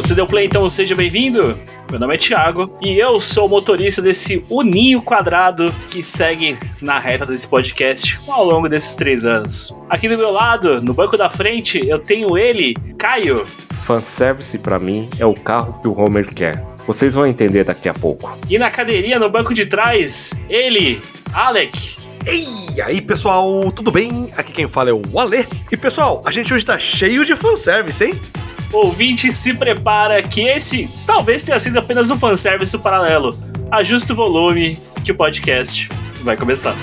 Você deu play, então seja bem-vindo. Meu nome é Thiago e eu sou o motorista desse uninho quadrado que segue na reta desse podcast ao longo desses três anos. Aqui do meu lado, no banco da frente, eu tenho ele, Caio. Fanservice pra mim é o carro que o Homer quer. Vocês vão entender daqui a pouco. E na cadeirinha no banco de trás, ele, Alec. E aí, pessoal, tudo bem? Aqui quem fala é o Ale. E pessoal, a gente hoje tá cheio de fanservice, hein? Ouvinte, se prepara que esse talvez tenha sido apenas um fanservice paralelo. Ajusta o volume que o podcast vai começar.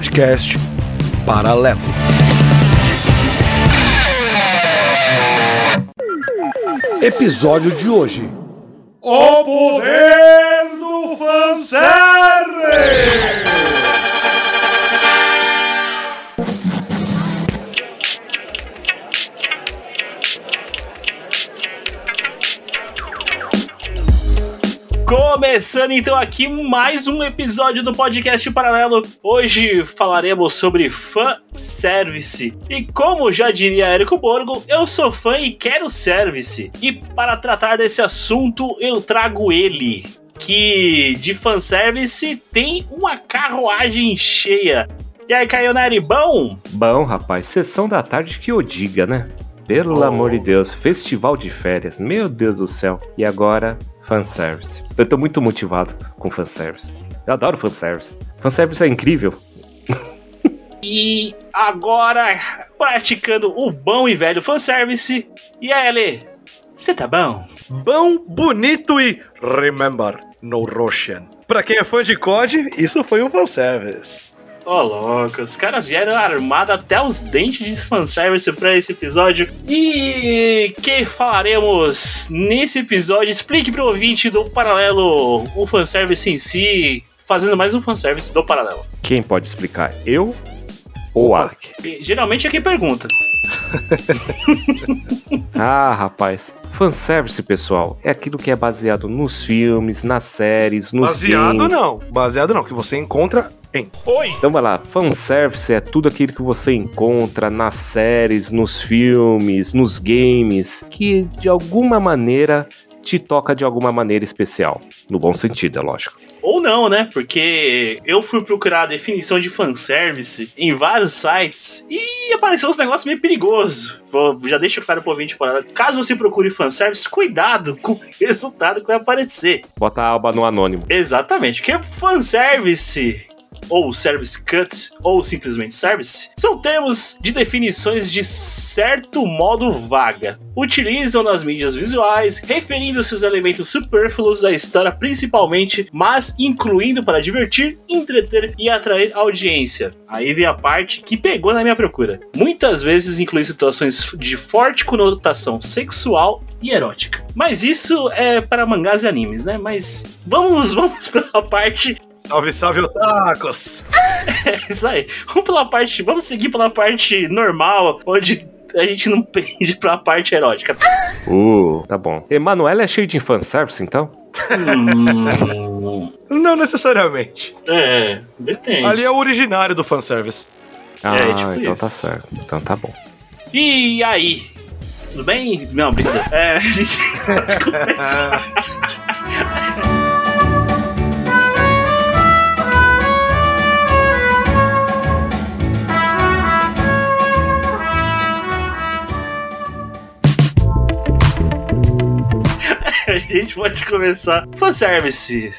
Podcast Paralelo. Episódio de hoje. O poder do fanservice! Começando então aqui mais um episódio do podcast Paralelo. Hoje falaremos sobre fanservice. E como já diria Érico Borgo, eu sou fã e quero service. E para tratar desse assunto, eu trago ele, que de fanservice tem uma carruagem cheia. E aí, Caionari, bom? Bom, rapaz, sessão da tarde que eu diga, né? Pelo Oh. amor de Deus, festival de férias, meu Deus do céu. E agora, fanservice. Eu tô muito motivado com fanservice. Eu adoro fanservice. Fanservice é incrível. E agora, praticando o bom e velho fanservice. E aí, Ale, você tá bom? Bom, bonito e remember, no Russian. Pra quem é fã de COD, isso foi um fanservice. Ô, louco, os caras vieram armados até os dentes de fanservice pra esse episódio. E que falaremos nesse episódio? Explique pro ouvinte do Paralelo o fanservice em si, fazendo mais um fanservice do Paralelo. Quem pode explicar? Eu ou? E, geralmente é quem pergunta. Ah, rapaz. Fanservice, pessoal, é aquilo que é baseado nos filmes, nas séries, nos Baseado games. não. Baseado não, que você encontra em. Então vai lá, fanservice é tudo aquilo que você encontra nas séries, nos filmes, nos games, que de alguma maneira te toca de alguma maneira especial. No bom sentido, é lógico. Ou não, né? Porque eu fui procurar a definição de fanservice em vários sites e apareceu uns negócios meio perigosos. Já deixa claro pro ouvinte para Caso você procure fanservice, cuidado com o resultado que vai aparecer. Bota a aba no anônimo. Exatamente, porque fanservice ou service cut, ou simplesmente service, são termos de definições de certo modo vaga. Utilizam nas mídias visuais, referindo-se aos elementos supérfluos da história principalmente, mas incluindo para divertir, entreter e atrair audiência. Aí vem a parte que pegou na minha procura. Muitas vezes inclui situações de forte conotação sexual e erótica. Mas isso é para mangás e animes, né? Mas vamos, vamos pela parte Salve, salve, otakus! é isso aí. Vamos pela parte. Vamos seguir pela parte normal, onde a gente não pende pra parte erótica. Uh, tá bom. Emanuela é cheio de fanservice, então? Hum, Não necessariamente. é, depende. Ali é o originário do fanservice. Ah, tipo então isso. tá certo. Então tá bom. E aí? Tudo bem? Não, brincadeira. É, a gente pode começar. A gente pode começar. Fanservice.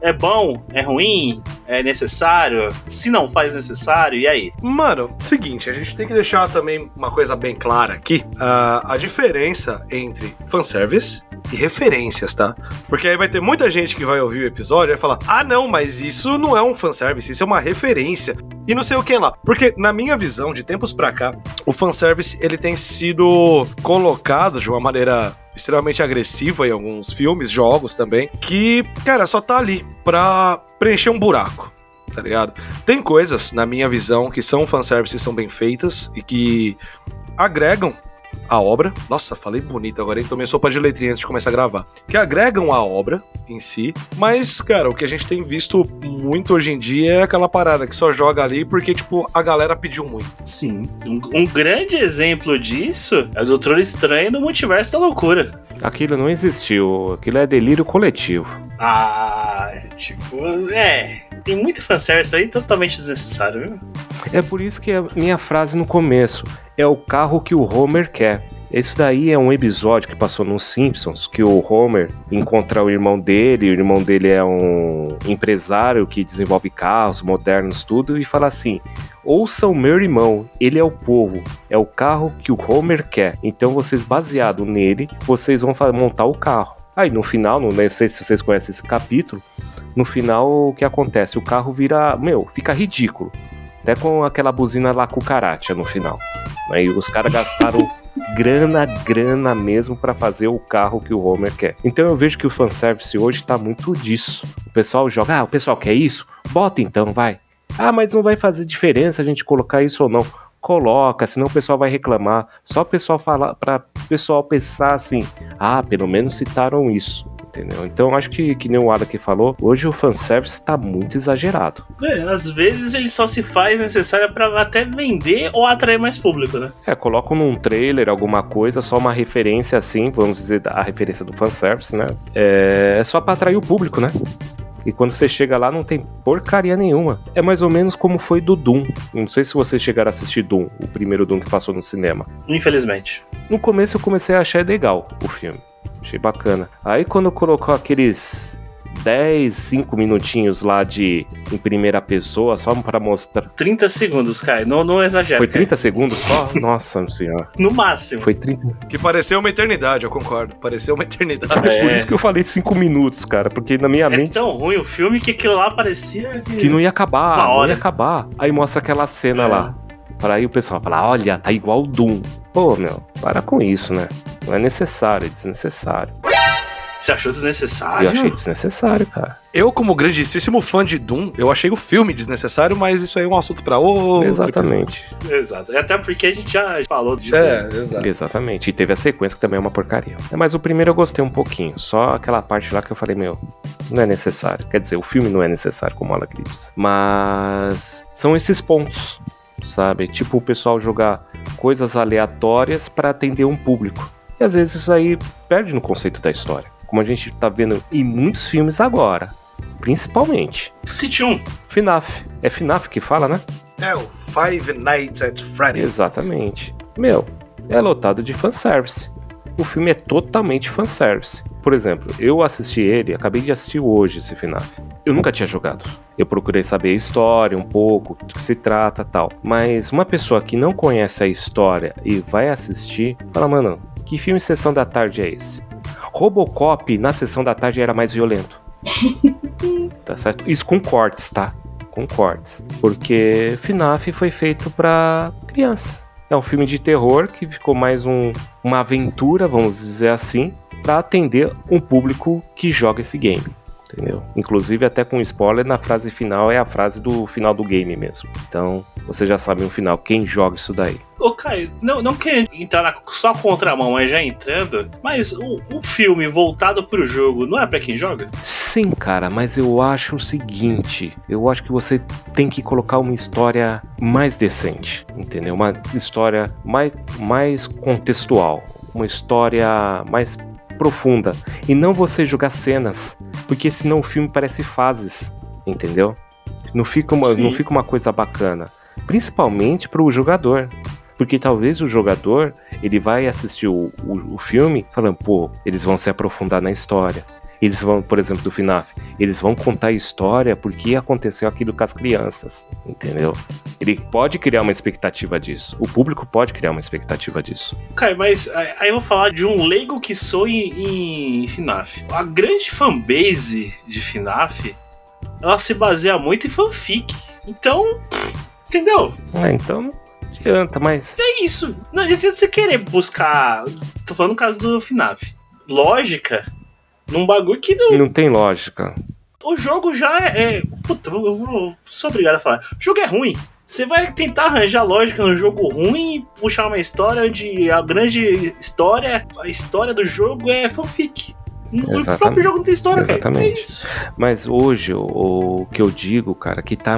É bom? É ruim? É necessário? Se não faz necessário, e aí? Mano, seguinte, a gente tem que deixar também uma coisa bem clara aqui: ah, a diferença entre fanservice e referências, tá? Porque aí vai ter muita gente que vai ouvir o episódio e vai falar: ah, não, mas isso não é um fanservice, isso é uma referência. E não sei o que lá. Porque, na minha visão, de tempos pra cá, o fanservice ele tem sido colocado de uma maneira extremamente agressiva em alguns filmes, jogos também, que, cara, só tá ali pra preencher um buraco. tá ligado? Tem coisas, na minha visão, que são fanservice e são bem feitas e que agregam a obra. Nossa, falei bonito agora, hein? Tomei sopa de letrinha antes de começar a gravar. Que agregam a obra em si. Mas, cara, o que a gente tem visto muito hoje em dia é aquela parada que só joga ali porque, tipo, a galera pediu muito. Sim. Um, um grande exemplo disso é o Doutor Estranho no Multiverso da Loucura. Aquilo não existiu, aquilo é delírio coletivo. Ah, tipo, é. Tem muito fanservice aí totalmente desnecessário, viu? É por isso que a minha frase no começo é o carro que o Homer quer. Esse daí é um episódio que passou nos Simpsons, que o Homer encontra o irmão dele, o irmão dele é um empresário que desenvolve carros modernos, tudo, e fala assim: ouçam meu irmão, ele é o povo, é o carro que o Homer quer. Então vocês, baseado nele, vocês vão montar o carro. Aí no final, não sei se vocês conhecem esse capítulo, no final o que acontece? O carro vira, meu, fica ridículo. Até com aquela buzina lá cucaracha no final. Aí os caras gastaram grana, grana mesmo pra fazer o carro que o Homer quer. Então eu vejo que o fanservice hoje tá muito disso. O pessoal joga, ah, o pessoal quer isso? Bota então, vai. Ah, mas não vai fazer diferença a gente colocar isso ou não. Coloca, senão o pessoal vai reclamar. Só o pessoal falar para o pessoal pensar assim: "Ah, pelo menos citaram isso". Entendeu? Então acho que, que nem o Ada falou, hoje o fanservice tá muito exagerado. É, às vezes ele só se faz necessário pra até vender ou atrair mais público, né? É, colocam num trailer alguma coisa, só uma referência assim, vamos dizer, a referência do fanservice, né? É só pra atrair o público, né? E quando você chega lá, não tem porcaria nenhuma. É mais ou menos como foi do Doom. Não sei se vocês chegaram a assistir Doom, o primeiro Doom que passou no cinema. Infelizmente. No começo eu comecei a achar legal o filme. Achei bacana. Aí quando colocou aqueles 10, 5 minutinhos lá de em primeira pessoa, só pra mostrar. 30 segundos, Kai. Não, não exagera. Foi Kai. 30 segundos só? Nossa senhora. No máximo. Foi 30. Que pareceu uma eternidade, eu concordo. Pareceu uma eternidade. É por É. isso que eu falei 5 minutos, cara. Porque na minha É mente. tão ruim o filme que aquilo lá parecia que... Que não ia acabar, Uma não hora. ia acabar. Aí mostra aquela cena É. lá. Para aí o pessoal falar, olha, tá igual o Doom. Pô, meu, para com isso, né? Não é necessário, é desnecessário. Você achou desnecessário? Eu achei desnecessário, cara. Eu, como grandíssimo fã de Doom, eu achei o filme desnecessário, mas isso aí é um assunto pra outro. Exatamente. Exato. Até porque a gente já falou de É, exato. Exatamente. E teve a sequência que também é uma porcaria. É, Mas o primeiro eu gostei um pouquinho. Só aquela parte lá que eu falei, meu, não é necessário. Quer dizer, o filme não é necessário, como ela diz. Mas são esses pontos, sabe? Tipo o pessoal jogar coisas aleatórias pra atender um público. E às vezes isso aí perde no conceito da história. Como a gente tá vendo em muitos filmes agora. Principalmente. City 1. FNAF. É FNAF que fala, né? É o Five Nights at Freddy's. Exatamente. Meu, é lotado de fanservice. O filme é totalmente fanservice. Por exemplo, eu assisti ele, acabei de assistir hoje esse FNAF. Eu nunca tinha jogado. Eu procurei saber a história um pouco, do que se trata tal. Mas uma pessoa que não conhece a história e vai assistir, fala, mano, que filme Sessão da Tarde é esse? Robocop na Sessão da Tarde era mais violento. tá certo? Isso com cortes, tá? Com cortes. Porque FNAF foi feito pra crianças. É um filme de terror que ficou mais um, uma aventura, vamos dizer assim, pra atender um público que joga esse game. Entendeu? Inclusive, até com spoiler, na frase final é a frase do final do game mesmo. Então, você já sabe no final quem joga isso daí. Ô, Caio, não, não querendo entrar na, só contramão, mas já entrando, mas o, o filme voltado pro jogo não é pra quem joga? Sim, cara, mas eu acho o seguinte: eu acho que você tem que colocar uma história mais decente, entendeu? Uma história mais, mais contextual, uma história mais profunda. E não você jogar cenas, porque senão o filme parece fases, entendeu? Não fica uma, Sim. não fica uma coisa bacana. Principalmente pro jogador. Porque talvez o jogador ele vai assistir o, o, o filme falando, pô, eles vão se aprofundar na história. Eles vão, por exemplo, do FNAF, eles vão contar a história porque aconteceu aquilo com as crianças, entendeu? Ele pode criar uma expectativa disso. O público pode criar uma expectativa disso. Caio, mas aí eu vou falar de um leigo que sou em, em FNAF. A grande fanbase de FNAF, ela se baseia muito em fanfic. Então, entendeu? Ah, então adianta, mas. É isso. Não adianta você querer buscar. Tô falando no caso do FNAF. Lógica num bagulho que não. Não tem lógica. o jogo já é. Puta, eu vou, sou obrigado a falar. O jogo é ruim. Você vai tentar arranjar lógica no jogo ruim e puxar uma história onde a grande história, a história do jogo é fanfic. O Exatamente. próprio jogo não tem história, cara. É Exatamente. isso. Mas hoje, o, o que eu digo, cara, que tá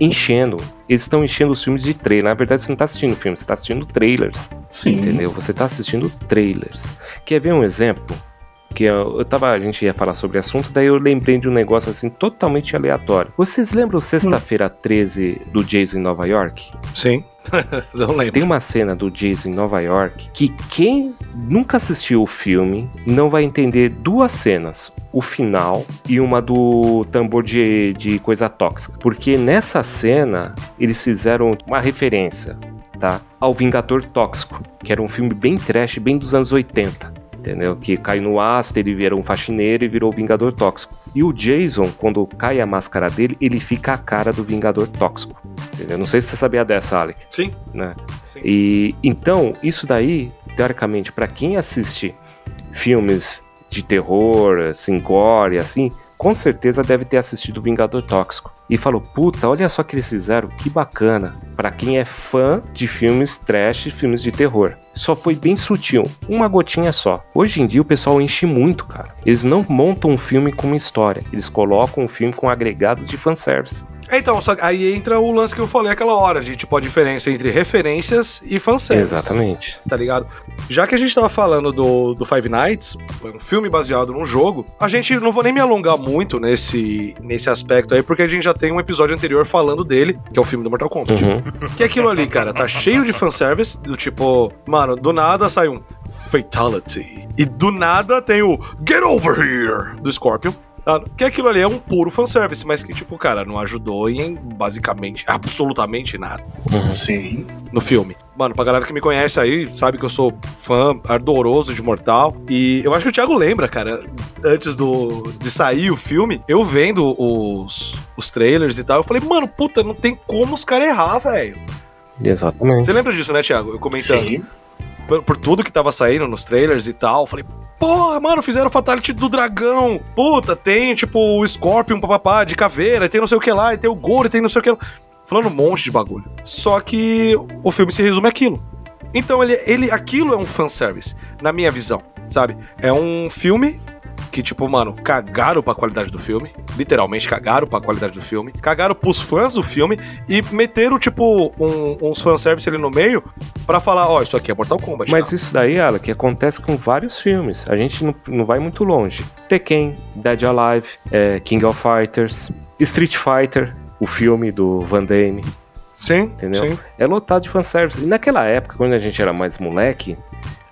enchendo. Eles estão enchendo os filmes de trailer. Na verdade, você não tá assistindo filme, você tá assistindo trailers. Sim. Entendeu? Você tá assistindo trailers. Quer ver um exemplo? Que eu, eu tava, a gente ia falar sobre assunto, daí eu lembrei de um negócio assim totalmente aleatório. Vocês lembram sexta-feira 13 do Jason em Nova York? Sim. não lembro. Tem uma cena do Jason em Nova York que quem nunca assistiu o filme não vai entender duas cenas. O final e uma do tambor de, de coisa tóxica. Porque nessa cena eles fizeram uma referência, tá? Ao Vingador Tóxico, que era um filme bem trash, bem dos anos 80. Entendeu? Que cai no ácido, ele vira um faxineiro e virou o Vingador Tóxico. E o Jason, quando cai a máscara dele, ele fica a cara do Vingador Tóxico. Entendeu? Não sei se você sabia dessa, Alec Sim. né? Sim. E então, isso daí, teoricamente, pra quem assiste filmes de terror, assim, gore, assim, com certeza deve ter assistido Vingador Tóxico. E falou, puta, olha só que eles fizeram, que bacana. Pra quem é fã de filmes trash, filmes de terror. Só foi bem sutil, uma gotinha só. Hoje em dia o pessoal enche muito, cara. Eles não montam um filme com uma história, eles colocam um filme com agregado de fanservice. É, Então, só aí entra o lance que eu falei aquela hora, de tipo a diferença entre referências e fanservice. Exatamente. Tá ligado? Já que a gente tava falando do, do Five Nights, um filme baseado num jogo, a gente não vou nem me alongar muito nesse, nesse aspecto aí, porque a gente já tem um episódio anterior falando dele, que é o filme do Mortal Kombat. Uhum. Que é aquilo ali, cara, tá cheio de fanservice, do tipo, mano, do nada sai um Fatality. E do nada tem o Get Over Here do Scorpion. Tá? Que aquilo ali é um puro fanservice, mas que, tipo, cara, não ajudou em basicamente, absolutamente nada Sim. no filme. Mano, pra galera que me conhece aí, sabe que eu sou fã ardoroso de Mortal. E eu acho que o Thiago lembra, cara, antes do de sair o filme, eu vendo os, os trailers e tal, eu falei, mano, puta, não tem como os caras errar, velho. Exatamente. Você lembra disso, né, Thiago? Eu comentando. Sim. Por, por tudo que tava saindo nos trailers e tal, falei, porra, mano, fizeram o Fatality do dragão. Puta, tem, tipo, o Scorpion, papapá, de caveira, tem não sei o que lá, e tem o Goro, tem não sei o que lá. Falando um monte de bagulho. Só que o filme se resume àquilo. Então, ele, ele, aquilo é um fanservice, na minha visão, sabe? É um filme que, tipo, mano, cagaram pra qualidade do filme. Literalmente cagaram pra qualidade do filme. Cagaram pros fãs do filme e meteram, tipo, um- uns fanservice ali no meio pra falar, ó, isso aqui é Mortal Kombat. Mas tá? isso daí, que acontece com vários filmes. A gente não, não vai muito longe. Tekken, Dead Alive, é, King of Fighters, Street Fighter, o filme do Van Damme. Sim, Entendeu? sim. É lotado de fanservice. E naquela época, quando a gente era mais moleque,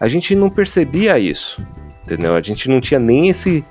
a gente não percebia isso. Entendeu? A gente não tinha nem esse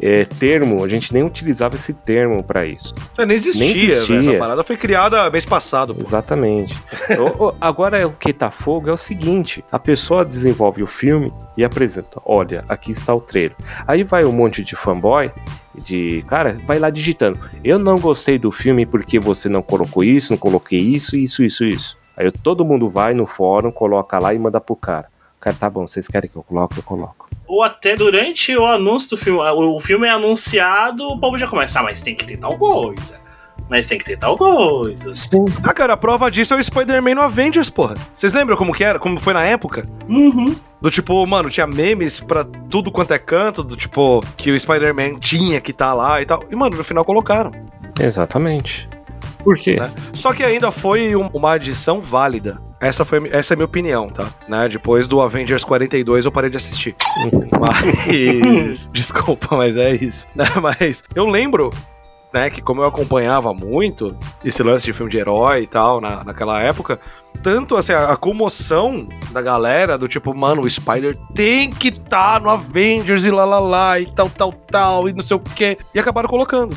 é, termo, a gente nem utilizava esse termo pra isso. É, nem existia, Nem existia. velho. Essa parada foi criada mês passado, pô. Exatamente. O- o- agora o que tá fogo é o seguinte: a pessoa desenvolve o filme e apresenta. Olha, aqui está o trailer. Aí vai um monte de fanboy, de cara, vai lá digitando. Eu não gostei do filme porque você não colocou isso, não coloquei isso, isso, isso, isso. Aí todo mundo vai no fórum, coloca lá e manda pro cara. O cara, tá bom, vocês querem que eu coloque? Eu coloco. Ou até durante o anúncio do filme. O filme é anunciado, o povo já começa, ah, mas tem que ter tal coisa. Mas tem que ter tal coisa. Sim. Ah, cara, a prova disso é o Spider-Man no Avengers, porra. Vocês lembram como que era? Como foi na época? Uhum. Do tipo, mano, tinha memes pra tudo quanto é canto, do tipo, que o Spider-Man tinha que tá lá e tal. E, mano, no final colocaram. Exatamente. Por quê? Né? Só que ainda foi um- uma adição válida. Essa, foi, essa é a minha opinião, tá? Né? Depois do Avengers 42 eu parei de assistir. Mas. Desculpa, mas é isso. Né? Mas eu lembro. Né, que como eu acompanhava muito esse lance de filme de herói e tal na, naquela época, tanto assim, a, a comoção da galera do tipo, mano, o Spider tem que estar no Avengers e lá lá lá e tal, tal, tal, e não sei o que, e acabaram colocando.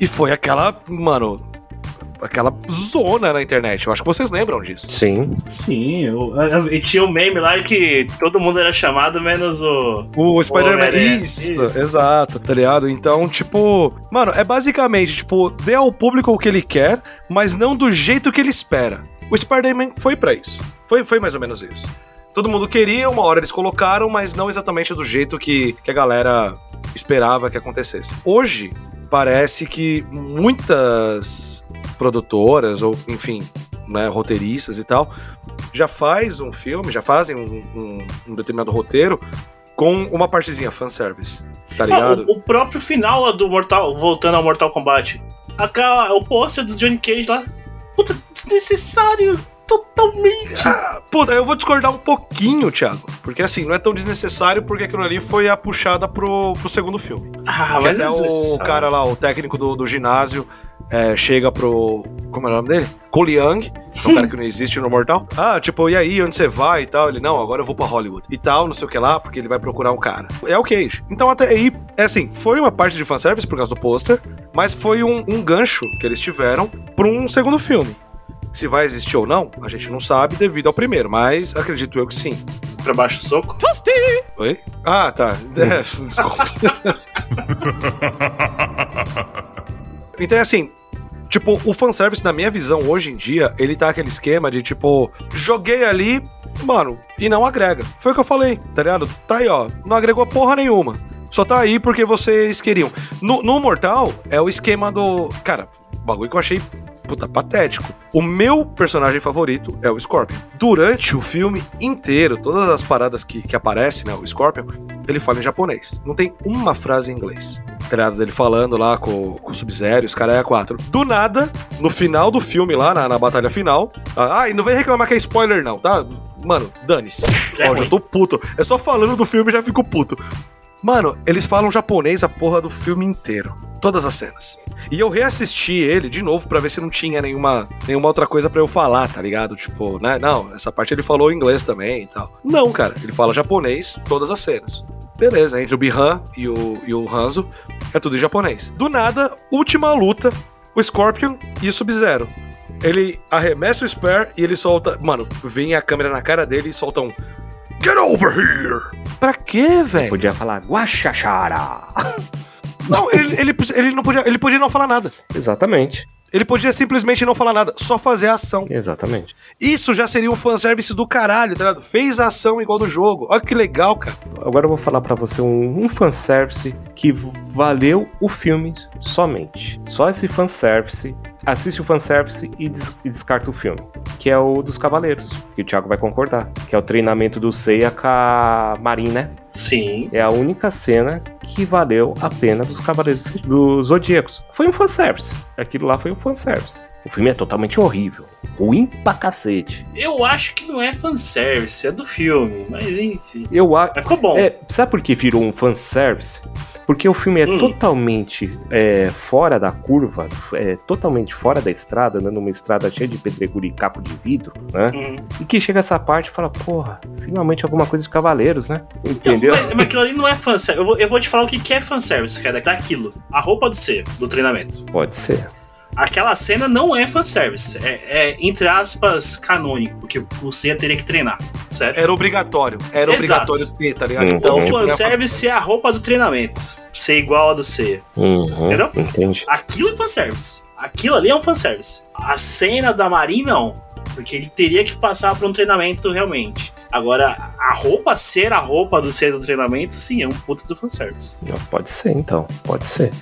E foi aquela, mano, aquela zona na internet. Eu acho que vocês lembram disso. Sim. Sim, e tinha um meme lá que todo mundo era chamado, menos o. O Spider-Man. Isso, Isso. exato, tá ligado? Então, tipo. Mano, é basicamente, tipo, dê ao público o que ele quer, mas não do jeito que ele espera. O Spider-Man foi pra isso. Foi, foi mais ou menos isso. Todo mundo queria, uma hora eles colocaram, mas não exatamente do jeito que, que a galera esperava que acontecesse. Hoje, parece que muitas produtoras, ou enfim, né, roteiristas e tal, já faz um filme, já fazem um, um- um determinado roteiro com uma partezinha fanservice. Tá Ah, ligado? o, o próprio final lá do Mortal, voltando ao Mortal Kombat. Aquela, o pôster do Johnny Cage lá. Puta, desnecessário. Totalmente. Puta, eu vou discordar um pouquinho, Thiago. Porque assim, não é tão desnecessário porque aquilo ali foi a puxada pro, pro segundo filme. Ah, que mas até é o cara lá, o técnico do, do ginásio, é, chega pro. Como é o nome dele? Cole Young, que é um cara que não existe no Mortal. Ah, tipo, e aí, onde você vai e tal? Ele, não, agora eu vou pra Hollywood. E tal, não sei o que lá, porque ele vai procurar um cara. É o Cage. Então, até aí, é assim, foi uma parte de fanservice por causa do pôster, mas foi um, um gancho que eles tiveram pra um segundo filme. Se vai existir ou não, a gente não sabe devido ao primeiro, mas acredito eu que sim. Pra baixo do soco. Oi? Ah, tá. É, desculpa. então é assim, tipo, o fanservice, na minha visão, hoje em dia, ele tá aquele esquema de tipo, joguei ali, mano, e não agrega. Foi o que eu falei, tá ligado? Tá aí, ó, não agregou porra nenhuma. Só tá aí porque vocês queriam. No, no Mortal, é o esquema do. Cara, bagulho que eu achei puta, patético. O meu personagem favorito é o Scorpion. Durante o filme inteiro, todas as paradas que, que aparecem, né, o Scorpion, ele fala em japonês. Não tem uma frase em inglês. Tá ligado? Dele falando lá com, com o Sub-Zero, os caras é a quatro. Do nada, no final do filme lá, na, na batalha final. Ah, e não vem reclamar que é spoiler, não, tá? Mano, dane-se. É Ó, já tô puto. É só falando do filme já fico puto. Mano, eles falam japonês a porra do filme inteiro. Todas as cenas. E eu reassisti ele de novo pra ver se não tinha nenhuma, nenhuma outra coisa pra eu falar, tá ligado? Tipo, né? Não, essa parte ele falou inglês também e tal. Não, cara, ele fala japonês todas as cenas. Beleza, entre o Bihan e o, e o Hanzo, é tudo em japonês. Do nada, última luta, o Scorpion e o Sub-Zero. Ele arremessa o Spare e ele solta. Mano, vem a câmera na cara dele e solta um. Get over here! Pra quê, velho? Podia falar guachachara. Não, ele, ele, ele não podia, ele podia não falar nada. Exatamente, Ele podia simplesmente não falar nada, só fazer a ação. exatamente. Isso já seria um fanservice do caralho, tá ligado? Fez a ação igual do jogo. Olha que legal, cara. Agora eu vou falar pra você um, um fanservice que valeu o filme somente. Só esse fanservice. Assiste o fanservice e, des e descarta o filme. Que é o dos Cavaleiros, que o Thiago vai concordar. Que é o treinamento do Seiya com a Marin, né? Sim. É a única cena que valeu a pena dos Cavaleiros dos Zodíacos. Foi um fanservice. Aquilo lá foi um fanservice. O filme é totalmente horrível. Ruim pra cacete. Eu acho que não é fanservice, é do filme, mas enfim. Eu acho. Mas ficou bom. É, sabe por que virou um fanservice? Porque o filme é Hum. totalmente é, fora da curva, é totalmente fora da estrada, né, numa estrada cheia de pedregulho e capo de vidro, né? Hum. E que chega essa parte e fala, porra, finalmente alguma coisa de cavaleiros, né? Entendeu? Então, mas, mas aquilo ali não é fanservice. Eu vou, eu vou te falar o que que é fanservice, cara. Daquilo. A roupa do C, do treinamento. Pode ser. Aquela cena não é fanservice. É, é entre aspas, canônico, porque o C teria que treinar. Certo? Era obrigatório. Era Exato. obrigatório ter, tá ligado? Então, Uhum. o tipo, é fanservice é a roupa do treinamento. Ser igual a do C. Uhum, Entendeu? Entendi. Aquilo é fanservice. Aquilo ali é um fanservice. A cena da Marin, não. Porque ele teria que passar por um treinamento realmente. Agora, a roupa ser a roupa do ser do treinamento, sim, é um puta do fanservice. Não, pode ser, então. Pode ser.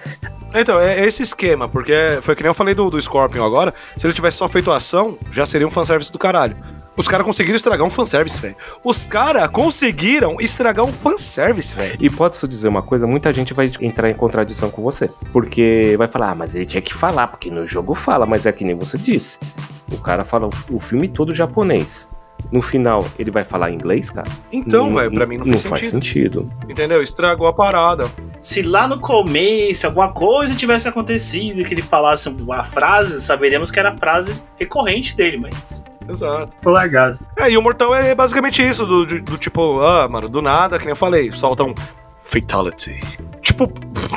Então, é esse esquema, porque foi que nem eu falei do, do Scorpion agora. Se ele tivesse só feito a ação, já seria um fanservice do caralho. Os caras conseguiram estragar um fanservice, velho. Os caras conseguiram estragar um fanservice, velho. E posso dizer uma coisa, muita gente vai entrar em contradição com você. Porque vai falar, ah, mas ele tinha que falar, porque no jogo fala, mas é que nem você disse. O cara fala o, filme todo japonês. No final, ele vai falar inglês, cara? Então, velho, pra mim não, faz, faz sentido. sentido. Entendeu? Estragou a parada. Se lá no começo alguma coisa tivesse acontecido, que ele falasse a frase, saberíamos que era a frase recorrente dele, mas. Exato. Foi largado. É, e o Mortal é basicamente isso, do, do- do tipo, ah, mano, do nada, que nem eu falei, solta um Fatality. Tipo,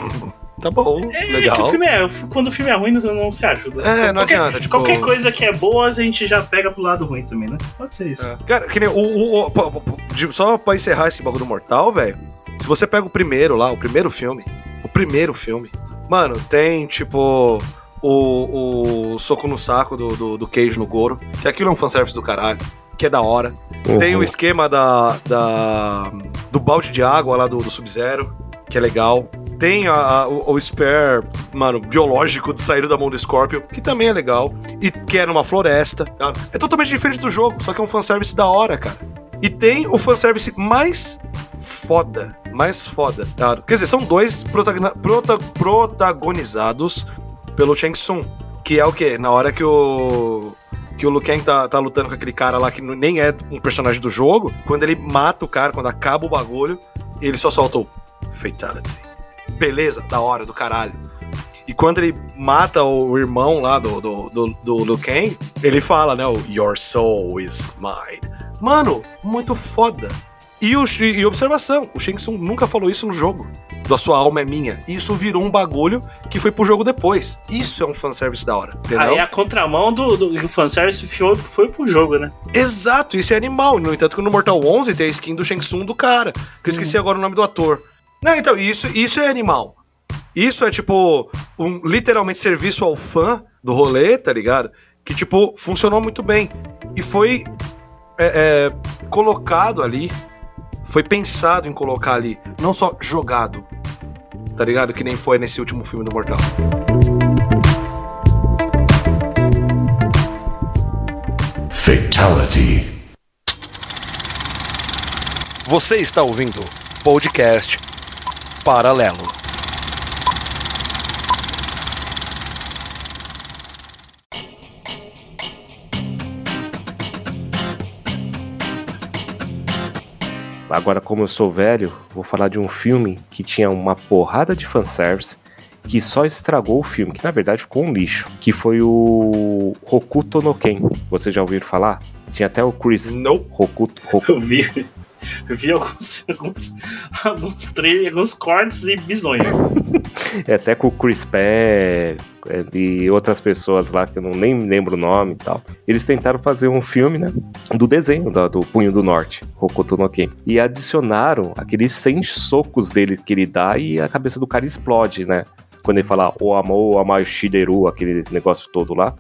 tá bom, É que legal. o filme é. Quando o filme é ruim, não, não se ajuda. É, não qualquer, adianta, tipo... Qualquer coisa que é boa, a gente já pega pro lado ruim também, né? Pode ser isso. É. Cara, que nem o. o- o- só pra encerrar esse bagulho do Mortal, velho. Se você pega o primeiro lá, o primeiro filme. O primeiro filme. Mano, tem tipo. O, o soco no saco do, do, do Cage no Goro. Que aquilo é um fanservice do caralho. Que é da hora. Tem o Uhum. esquema da, da. do balde de água lá do, do Sub-Zero. Que é legal. Tem a- a- o, o spare, mano, biológico de sair da mão do Scorpion, que também é legal. E que é numa floresta. tá? É totalmente diferente do jogo, só que é um fanservice da hora, cara. E tem o fanservice mais foda. Mais foda. tá? Quer dizer, são dois protagona- prota- protagonizados pelo Shang Tsung. Que é o quê? Na hora que o. Que o Liu Kang tá, tá lutando com aquele cara lá que nem é um personagem do jogo. Quando ele mata o cara, quando acaba o bagulho, ele só solta o Fatality. Beleza, da hora, do caralho. E quando ele mata o irmão lá do, do, do, do Liu Kang, ele fala, né? O Your soul is mine. Mano, muito foda. E, o, e observação, o Shang Tsung nunca falou isso no jogo. Da sua alma é minha. E isso virou um bagulho que foi pro jogo depois. Isso é um fanservice da hora. Entendeu? Aí a contramão do, do, do fanservice foi, foi pro jogo, né? Exato, isso é animal. No entanto, que no Mortal 11 tem a skin do Shang Tsung do cara. Que eu esqueci agora o nome do ator. Não, então, isso, isso é animal. Isso é, tipo, um literalmente serviço ao fã do rolê, tá ligado? Que, tipo, funcionou muito bem. E foi é, é, colocado ali, foi pensado em colocar ali, não só jogado, tá ligado? Que nem foi nesse último filme do Mortal. Fatality. Você está ouvindo podcast Paralelo. Agora, como eu sou velho, vou falar de um filme que tinha uma porrada de fanservice que só estragou o filme, que na verdade ficou um lixo, que foi o Hokuto no Ken. Vocês já ouviram falar? Tinha até o Chris Não. Hokuto, Hokuto Eu vi, vi alguns, alguns, alguns trailers, alguns cortes e bizonhos. É até com o Chris Pé é, e outras pessoas lá que eu não nem lembro o nome e tal. Eles tentaram fazer um filme, né, do desenho do, do Punho do Norte, Hokuto no Ken, e adicionaram aqueles 100 socos dele que ele dá e a cabeça do cara explode, né? Quando ele fala o amor, o amar shideru, aquele negócio todo lá.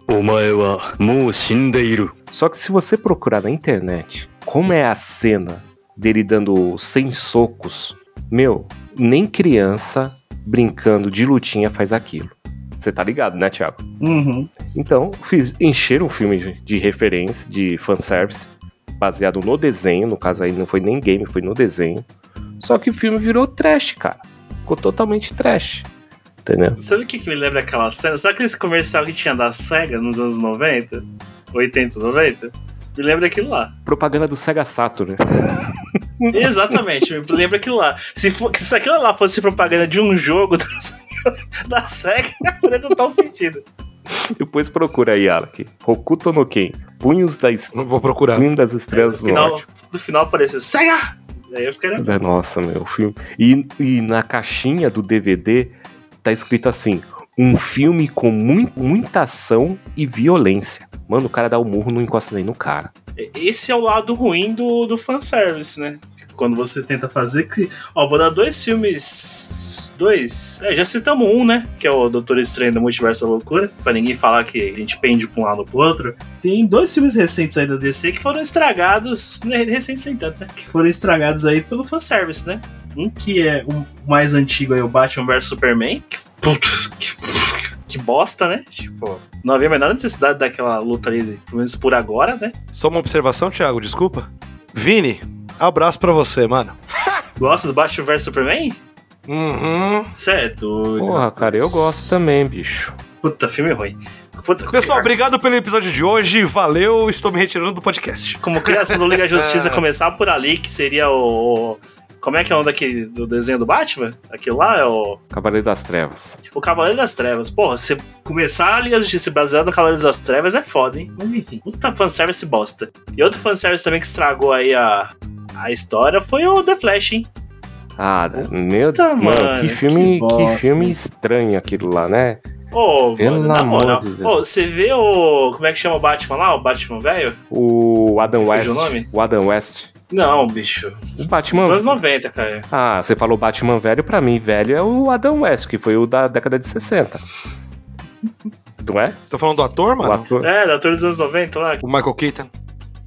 Só que se você procurar na internet como é a cena dele dando 100 socos, meu, nem criança, brincando de lutinha faz aquilo. Você tá ligado, né, Thiago? Uhum. Então, fiz, encheram o filme de- de referência, de fanservice, baseado no desenho. No caso aí, não foi nem game, foi no desenho. Só que o filme virou trash, cara. Ficou totalmente trash. Entendeu? Sabe o que, que me lembra daquela cena? Sabe aquele comercial que tinha da SEGA nos anos 90? 80, 90? Me lembra aquilo lá. Propaganda do Sega Saturn, né? Exatamente, me lembra aquilo lá. Se, for, se aquilo lá fosse propaganda de um jogo da, da SEGA, faria total sentido. Depois procura aí, Alec. Hokuto no Ken. Punhos da es- Não vou procurar. Punho das Estrelas No do final, no final apareceu SEGA! Aí eu ficaria. É, Nossa, meu, filme. E, e na caixinha do DVD tá escrito assim: um filme com mui- muita ação e violência. Mano, o cara dá o murro, não encosta nem no cara. Esse é o lado ruim do, do fanservice, né? Quando você tenta fazer que. Ó, vou dar dois filmes. Dois. É, já citamos um, né? Que é o Doutor Estranho da Multiverso da Loucura. Pra ninguém falar que a gente pende pra um lado ou pro outro. Tem dois filmes recentes aí da DC que foram estragados. Né, recentes sem tanto, né? Que foram estragados aí pelo fanservice, né? Um que é o mais antigo aí, o Batman vs Superman. Que, que, que bosta, né? Tipo, não havia a menor necessidade daquela luta ali, pelo menos por agora, né? Só uma observação, Thiago, desculpa. Vini, abraço pra você, mano. Gosta do Batman vs Superman? Uhum. Você é doido. Porra, cara, eu gosto também, bicho. Puta, filme ruim. Puta, Pessoal, obrigado pelo episódio de hoje. Valeu, estou me retirando do podcast. Como criação do Liga Justiça começar por ali, que seria o. o- Como é que é o nome daquele, do desenho do Batman? Aquilo lá é o. Cavaleiro das Trevas. O Cavaleiro das Trevas. Porra, você começar a Liga da Justiça baseado no Cavaleiro das Trevas é foda, hein? Mas enfim, puta fanservice bosta. E outro fanservice também que estragou aí a, a história foi o The Flash, hein? Ah, meu Puta, Deus, mano, mano, que filme, que que, filme estranho aquilo lá, né? Ô, Pelo mano, amor moral. de Deus. Ô, você vê o. Como é que chama o Batman lá? O Batman velho? O Adam West. o nome? O Adam West. Não, bicho. O Batman. Dos anos 90, cara. Ah, você falou Batman velho, pra mim, velho é o Adam West, que foi o da década de 60. Não é? Você tá falando do ator, O mano? ator É, da ator dos anos 90 lá. O Michael Keaton.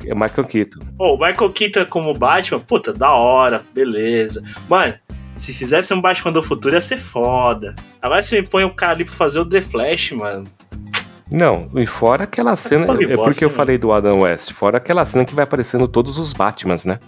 é Michael Keaton. Pô, o Michael Keaton como Batman, puta, da hora, beleza. Mano, Se fizesse um Batman do futuro ia ser foda. Agora você me põe o cara ali pra fazer o The Flash, mano. Não, e fora aquela cena. Que É porque eu né? falei do Adam West. Fora aquela cena que vai aparecendo todos os Batmans, né?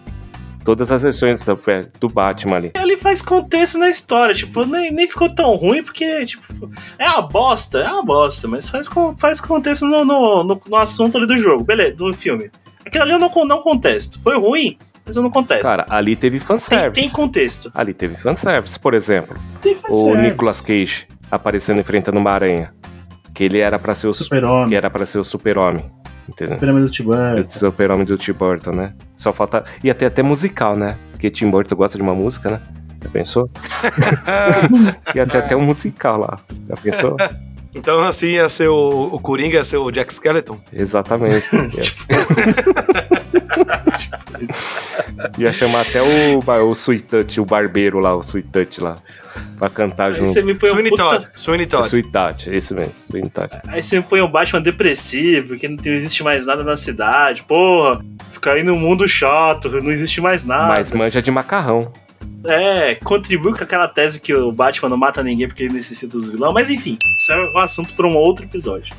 Todas as versões do, é, do Batman ali. Ele faz contexto na história, tipo, nem, nem ficou tão ruim, porque, tipo, é uma bosta, é uma bosta, mas faz, faz contexto no, no, no, no assunto ali do jogo, beleza, do filme. Aquilo ali eu não, não contesto. Foi ruim, mas eu não contesto. Cara, ali teve tem, fanservice. tem contexto. Ali teve fanservice, por exemplo. Tem O fanservice. Nicolas Cage aparecendo enfrentando uma aranha. Que ele era pra ser o, que Super-Homem. era pra ser o super-homem. Entendeu? Super-Homem do Tim Burton. super-homem do Tim Burton, né? Só falta. Ia ter até musical, né? Porque Tim Burton gosta de uma música, né? Já pensou? ia ter até um musical lá. Já pensou? Então, assim, ia ser o, o Coringa, ia ser o Jack Skeleton. Exatamente. Ia, ia chamar até o, o Sweet Touch, o barbeiro lá, o Sweet Touch lá. Pra cantar Aí junto. você me põe um Sweeney puta- Todd. Sweeney Todd. Sweet Touch, isso mesmo, Sweet Touch. Aí você me põe um Batman depressivo, que não existe mais nada na cidade. Porra, fica aí no mundo chato, não existe mais nada. Mas manja de macarrão. É, contribui com aquela tese que o Batman não mata ninguém porque ele necessita dos vilões, mas enfim, isso é um assunto para um outro episódio.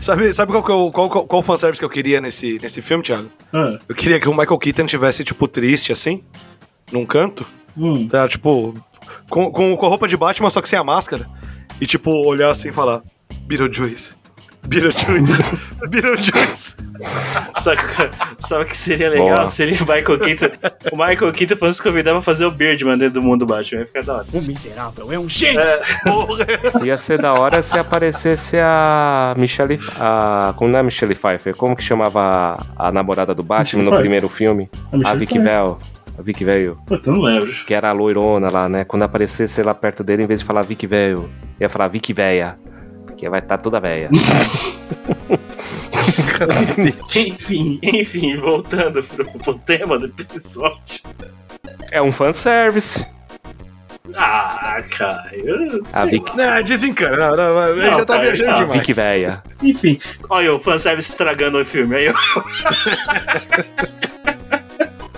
Sabe, sabe qual, qual, qual, qual fanservice que eu queria nesse, nesse filme, Thiago? Ah, Eu queria que o Michael Keaton tivesse, tipo, triste, assim, num canto. hum. Tá, tipo, com, com, com a roupa de Batman, só que sem a máscara. E, tipo, olhar assim e falar: Beetlejuice. Beetlejuice. Beetlejuice. Só o que seria legal? Boa. Seria o Michael Keaton. O Michael Keaton fosse convidar pra fazer o Birdman dentro do mundo Batman. Ia ficar da hora. O miserável é um gênio. É, Porra. Ia ser da hora se aparecesse a Michelle. A, como não é a Michelle Pfeiffer? Como que chamava a, a namorada do Batman Michelle no Pfeiffer. primeiro filme? A a Vicky. Vale. A Vicky Vale. Puta, eu não lembro. Que era a loirona lá, né? Quando aparecesse lá perto dele, em vez de falar Vicky Vale, ia falar Vicky Véia. Porque vai estar toda véia. enfim, enfim, voltando pro, pro tema do episódio. é um fanservice. Ah, Caio. A sei Vicky, Não, desencana. Não, não, não, já tá cara, viajando não, demais. Vicky Véia. Enfim, Olha o fanservice estragando o filme aí, ó.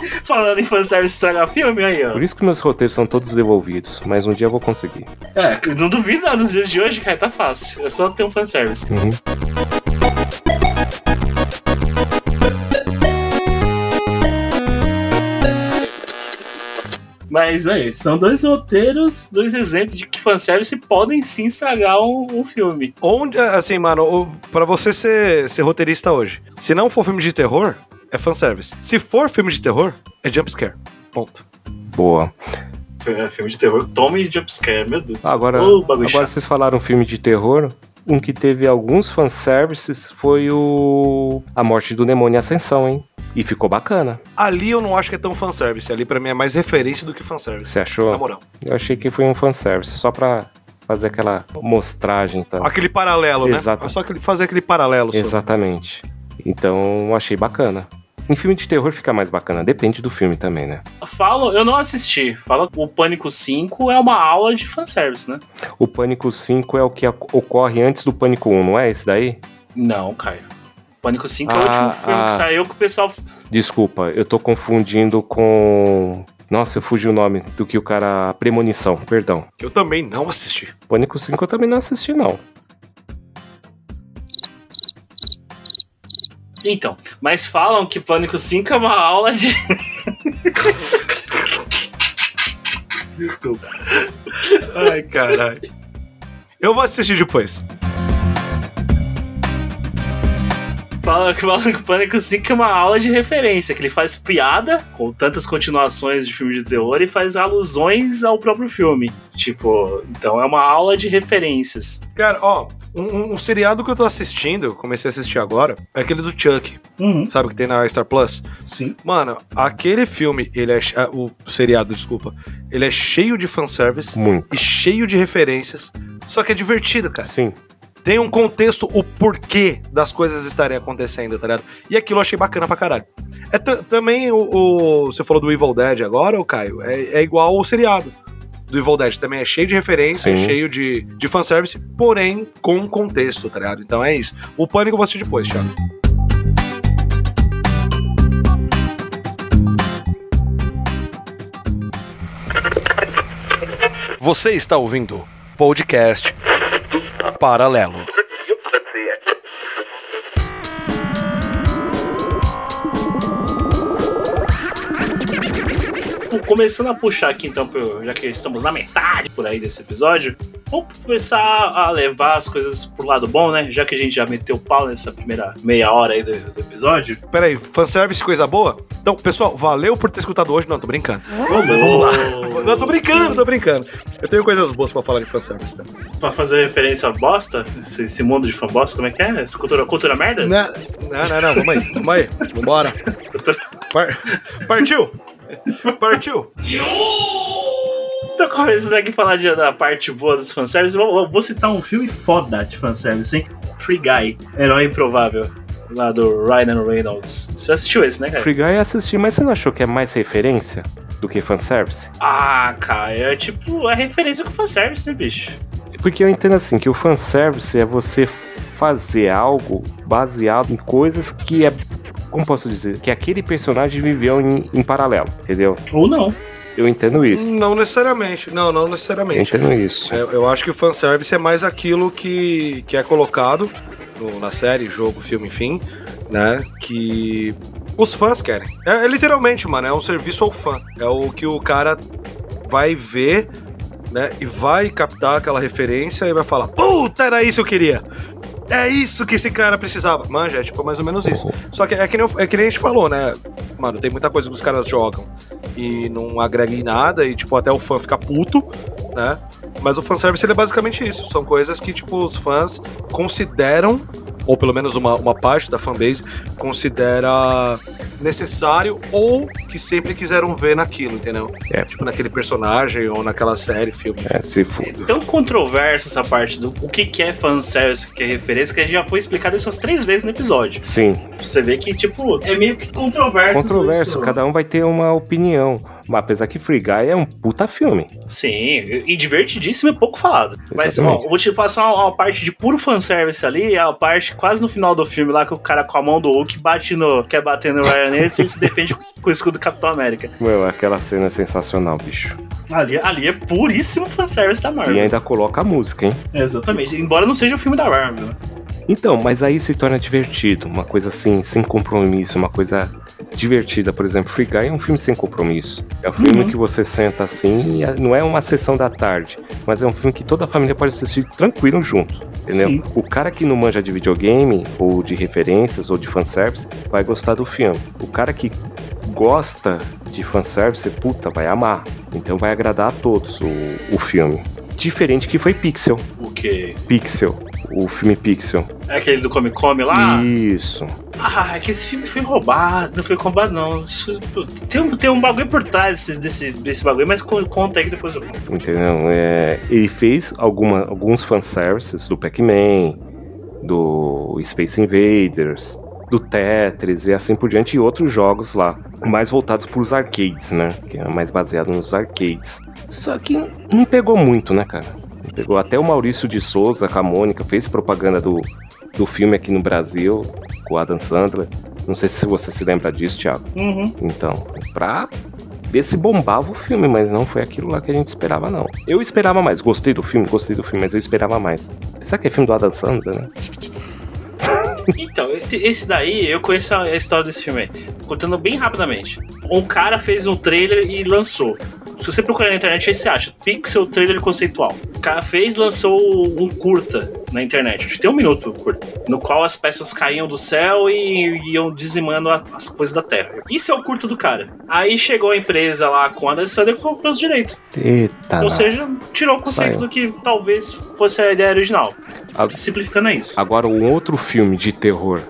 Falando em fanservice estragar filme, aí, ó. Por isso que meus roteiros são todos devolvidos. Mas um dia eu vou conseguir. É, não duvido nada nos dias de hoje, cara, tá fácil. É só ter um fanservice. Uhum. Mas aí, são dois roteiros, dois exemplos de que fanservice podem sim estragar um, um filme. Onde, assim, mano, pra você ser, ser roteirista hoje, se não for filme de terror, é fanservice. Se for filme de terror, é jumpscare. Ponto. Boa. É, filme de terror, tome jumpscare, meu Deus. Agora, bagulho agora chato. vocês falaram filme de terror. Um que teve alguns fanservices foi o. A Morte do Demônio e Ascensão, hein? E ficou bacana. Ali eu não acho que é tão fanservice. Ali pra mim é mais referência do que fanservice. Você achou? Na moral. Eu achei que foi um fanservice, só pra fazer aquela mostragem, tá? Aquele paralelo, né? Exato. É só aquele- fazer aquele paralelo. Exatamente. Então, achei bacana. Em filme de terror fica mais bacana, depende do filme também, né? Falam, eu não assisti. Fala o Pânico 5 é uma aula de fanservice, né? O Pânico 5 é o que ocorre antes do Pânico 1, não é esse daí? Não, Caio. Pânico 5 é o Ah, último filme ah. que saiu que o pessoal. Desculpa, eu tô confundindo com. Nossa, eu fugi o nome do que o cara. Premonição, perdão. Eu também não assisti. Pânico 5 eu também não assisti, não. Então, mas falam que Pânico 5 é uma aula de. Desculpa. Ai, caralho. Eu vou assistir depois. Fala que falam que Pânico 5 é uma aula de referência, que ele faz piada com tantas continuações de filme de terror e faz alusões ao próprio filme. Tipo, então é uma aula de referências. Cara, ó, um, um- um seriado que eu tô assistindo, comecei a assistir agora, é aquele do Chuck, uhum, sabe, que tem na Star Plus. sim. Mano, aquele filme, ele é. ah, O seriado, desculpa. Ele é cheio de fanservice Muito. e cheio de referências. Só que é divertido, cara. Sim. Tem um contexto, o porquê das coisas estarem acontecendo, tá ligado? E aquilo eu achei bacana pra caralho. É ta- também o, o- Você falou do Evil Dead agora, o Caio? É, é igual o seriado do Evil Dead. Também é cheio de referência, Sim. cheio de, de fanservice, porém com contexto, tá ligado? Então é isso. O Pânico eu vou assistir depois, Thiago. Você está ouvindo podcast Paralelo. Começando a puxar aqui, então, já que estamos na metade por aí desse episódio, vamos começar a levar as coisas pro lado bom, né? Já que a gente já meteu o pau nessa primeira meia hora aí do, do episódio. Pera aí, fanservice, coisa boa? Então, pessoal, valeu por ter escutado hoje. Não, tô brincando. Vamos Vamos lá. Não, tô brincando, tô brincando. Eu tenho coisas boas pra falar de fanservice também. Pra fazer referência a bosta, esse, esse mundo de fã bosta, como é que é? Essa cultura, cultura merda? Não, não, não, não, vamos aí, vamos aí, vambora. Par- Partiu! Partiu! Então, começando aqui a falar de- da parte boa dos fanservice, vou, vou- citar um filme foda de fanservice, hein? Free Guy, Herói Improvável, lá do Ryan Reynolds. Você assistiu esse, né, cara? Free Guy assisti, mas você não achou que é mais referência do que fanservice? Ah, cara, é tipo, é referência com fanservice, né, bicho? Porque eu entendo assim, que o fanservice é você fazer algo baseado em coisas que é. Como posso dizer? Que aquele personagem viveu em, em paralelo, entendeu? Ou não. Eu entendo isso. Não necessariamente, não, não Eu necessariamente. entendo isso. É, eu acho que o fanservice é mais aquilo que, que é colocado no- na série, jogo, filme, enfim, né? Que os fãs querem. É, é literalmente, mano, é um serviço ao fã. É o que o cara vai ver, né? E vai captar aquela referência e vai falar: Puta, era isso que eu queria! É isso que esse cara precisava. Manja, é tipo mais ou menos isso. Só que é que, nem, eu- é que nem a gente falou, né? Mano, tem muita coisa que os caras jogam e não agrega em nada e, tipo, até o fã fica puto, né? Mas o fanservice ele é basicamente isso. São coisas que, tipo, os fãs consideram, ou pelo menos uma, uma parte da fanbase, considera necessário ou que sempre quiseram ver naquilo, entendeu? É. Tipo, naquele personagem ou naquela série, filme. É, se for. Tão controverso essa parte do o que, que é fanservice, o que é referência, que a gente já foi explicado isso umas três vezes no episódio. Sim, Você vê que, tipo, é meio que controverso. controverso, isso. cada um vai ter uma opinião. Mas apesar que Free Guy é um puta filme. Sim, e divertidíssimo e pouco falado. Mas, ó, Exatamente. vou te passar uma, uma parte de puro fanservice ali, a parte quase no final do filme lá que o cara com a mão do Hulk bate no. quer bater no Ryan Reynolds e se defende com o escudo do Capitão América. Meu, aquela cena é sensacional, bicho. Ali, ali é puríssimo fanservice da Marvel. E ainda coloca a música, hein? Exatamente. Embora não seja um filme da Marvel. Então, mas aí se torna divertido, uma coisa assim, sem compromisso, uma coisa divertida. Por exemplo, Free Guy é um filme sem compromisso. É um filme Uhum. que você senta assim, e é- não é uma sessão da tarde, mas é um filme que toda a família pode assistir tranquilo junto, entendeu? Sim. O cara que não manja de videogame, ou de referências, ou de fanservice, vai gostar do filme. O cara que gosta de fanservice, puta, vai amar. Então vai agradar a todos o, o filme. Diferente que foi Pixel. O quê? Pixel. O filme Pixel. É aquele do Come Come lá? Isso. Ah, é que esse filme foi roubado, não foi roubado não. Isso- tem, um, tem um bagulho por trás desse, desse, desse bagulho, mas con- conta aí que depois eu conto. Entendeu? É, ele fez alguma, alguns fanservices do Pac-Man, do Space Invaders, do Tetris e assim por diante, e outros jogos lá, mais voltados para os arcades, né? Que é mais baseado nos arcades. Só que não pegou muito, né, cara? Pegou. Até o Maurício de Souza, com a Mônica, fez propaganda do, do filme aqui no Brasil, com o Adam Sandler. Não sei se você se lembra disso, Thiago. Uhum. Então, pra ver se bombava o filme, mas não foi aquilo lá que a gente esperava, não. Eu esperava mais, gostei do filme, gostei do filme, mas eu esperava mais. Será que é filme do Adam Sandler, né? Então, esse- daí, eu conheço a a história desse filme aí. Contando bem rapidamente. Um cara fez um trailer e lançou. Se você procurar na internet, aí você acha. Pixel Trailer Conceitual. O cara fez, lançou um curta na internet. Acho que tem um minuto curta. No qual as peças caíam do céu e iam dizimando a- as coisas da Terra. Isso é o curto do cara. Aí chegou a empresa lá com a Alessandra e comprou os direitos. Eita. Ou seja, tirou o conceito do que talvez fosse a ideia original. A- Simplificando é isso. Agora, um outro filme de terror,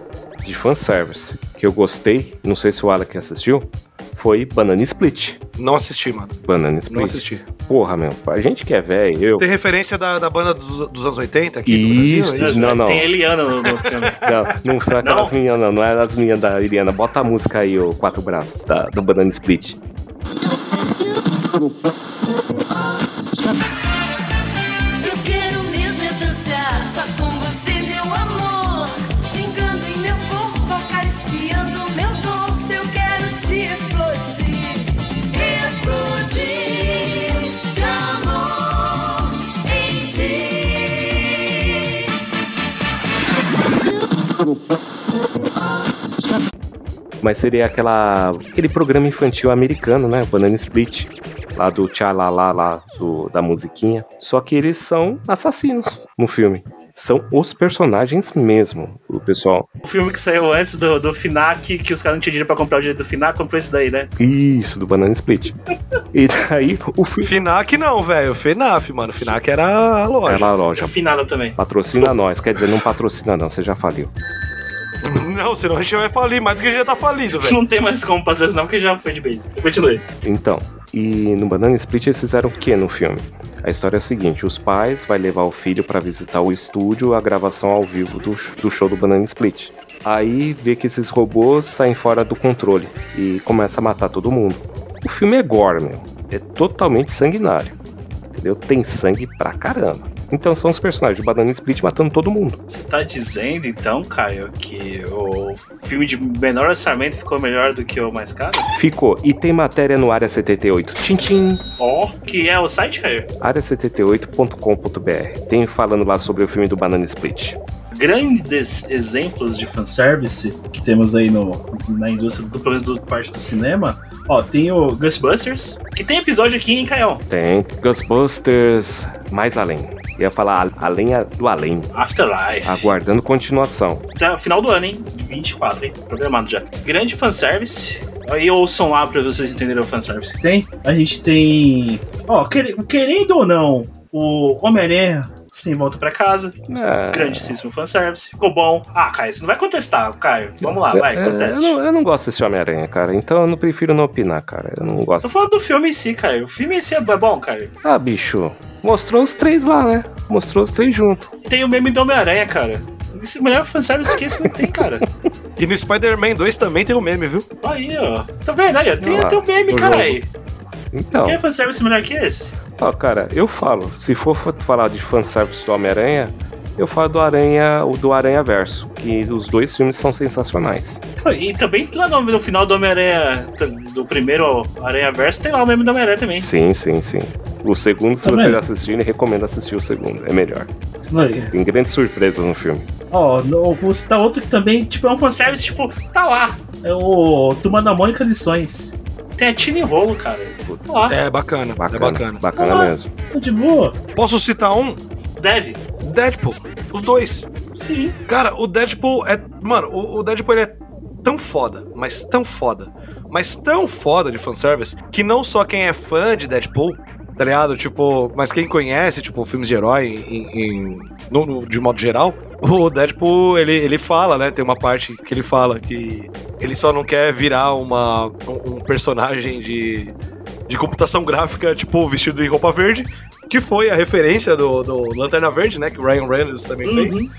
de fanservice, que eu gostei, não sei se o Alec assistiu, foi Banana Split. Não assisti, mano. Banana Split. Não assisti. Porra, meu, a gente que é velho, eu... Tem referência da, da banda dos, dos anos 80 aqui Isso, do Brasil? é isso. não, não. Tem a Eliana no, no filme. Não, não são aquelas Não? meninas, não. Não é as meninas da Iriana. Bota a música aí, o Quatro Braços, da, do Banana Split. Mas seria aquela, aquele programa infantil americano, né? Banana Split. Lá do tchalala lá do, da musiquinha. Só que eles são assassinos no filme. São os personagens mesmo, o pessoal. O filme que saiu antes do, do FINAC, que os caras não tinham dinheiro pra comprar o direito do FINAC, comprou esse daí, né? Isso, do Banana Split. E daí o filme. Finac não, velho. FENAF, mano. Finac era a loja. Era a loja. Finada também. Patrocina nós. Quer dizer, não patrocina não, você já faliu. Não, senão a gente vai falir mais do que a gente já tá falido, velho. Não tem mais como patrocinar, porque já foi de base. Continue. Então, e no Banana Split eles fizeram o que no filme? A história é a seguinte: os pais vai levar o filho para visitar o estúdio, a gravação ao vivo do, do show do Banana Split. Aí vê que esses robôs saem fora do controle e começa a matar todo mundo. O filme é gore, meu. É totalmente sanguinário. Entendeu? Tem sangue pra caramba. Então são os personagens do Banana Split matando todo mundo. Você tá dizendo, então, Caio, que o filme de menor orçamento ficou melhor do que o mais caro? Ficou. E tem matéria no Área 78. Tchim, tchim. Ó, que é o site, Caio? área78.com.br. Tem falando lá sobre o filme do Banana Split. Grandes exemplos de fanservice que temos aí no, na indústria, do, pelo menos do parte do cinema. Ó, tem o Ghostbusters, que tem episódio aqui, hein, Caio? Tem Ghostbusters Mais Além. Ia falar além do além. Afterlife. Aguardando continuação. Até o final do ano, hein? 24, hein? Programado já. Grande fanservice. Aí ouçam lá pra vocês entenderem o fanservice que tem. A gente tem. Ó, quer- querendo ou não, o Homem-Aranha sem volta pra casa. É, Grandíssimo fanservice. Ficou bom. Ah, Caio, você não vai contestar, Caio. Vamos lá, vai, é, eu, conteste. não, eu não gosto desse Homem-Aranha, cara. Então eu não prefiro não opinar, cara. Eu não Tô gosto. falando do filme em si, Caio. O filme em si é bom, Caio. Ah, bicho. Mostrou os três lá, né? Mostrou os três juntos. Tem o meme do Homem-Aranha, cara. Esse melhor fanservice que esse não tem, cara. E no Spider-Man 2 também tem o meme, viu? Aí, ó. Tá vendo aí? Tem até o meme, o caralho. Então, Quer fanservice melhor que esse? Ó, cara, eu falo. Se for fa- falar de fanservice do Homem-Aranha, eu falo do Aranha, o do Aranha Verso. Que os dois filmes são sensacionais. E também lá no, no final do Homem-Aranha, do primeiro Aranha Verso, tem lá o meme do Homem-Aranha também. Sim, sim, sim. O segundo, se Tá vocês assistirem, recomendo assistir o segundo. É melhor. Aí. Tem grandes surpresas no filme. Ó, no- vou citar outro que também, tipo, é um fanservice, tipo, tá lá. É o Turma da Mônica Lições. Tem a Tina Rolo, cara. Lá, É bacana, Bacana, é bacana. bacana Ah. mesmo. tá de boa. Posso citar um? Deve. Deadpool. Os dois. Sim. Cara, o Deadpool é. Mano, o, o Deadpool ele é tão foda, mas tão foda, mas tão foda de fanservice, que não só quem é fã de Deadpool, tá ligado? Tipo, mas quem conhece, tipo, filmes de herói em, em- no- no- de modo geral, o Deadpool, ele, ele fala, né? Tem uma parte que ele fala que ele só não quer virar uma, um, um personagem de, de computação gráfica, tipo, vestido em roupa verde, que foi a referência do, do Lanterna Verde, né? Que o Ryan Reynolds também fez. Uhum.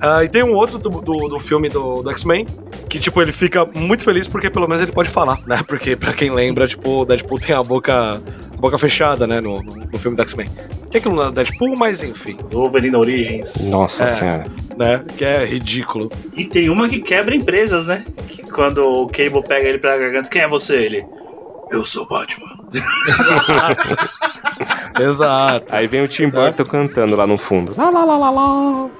Ah, e tem um outro do, do, do filme do, do X-Men, que, tipo, ele fica muito feliz porque pelo menos ele pode falar, né? Porque, pra quem lembra, tipo, o Deadpool tem a boca, a boca fechada, né? No, no, no filme do X-Men. Que aquilo não é Deadpool, mas enfim, Wolverine Origins. Nossa É. senhora. né? Que é ridículo. E tem uma que quebra empresas, né? Que quando o Cable pega ele pela garganta, quem é você? Ele. Eu sou o Batman. Exato. Aí vem o Tim Burton cantando lá no fundo. Lá, lá, lá, lá, lá.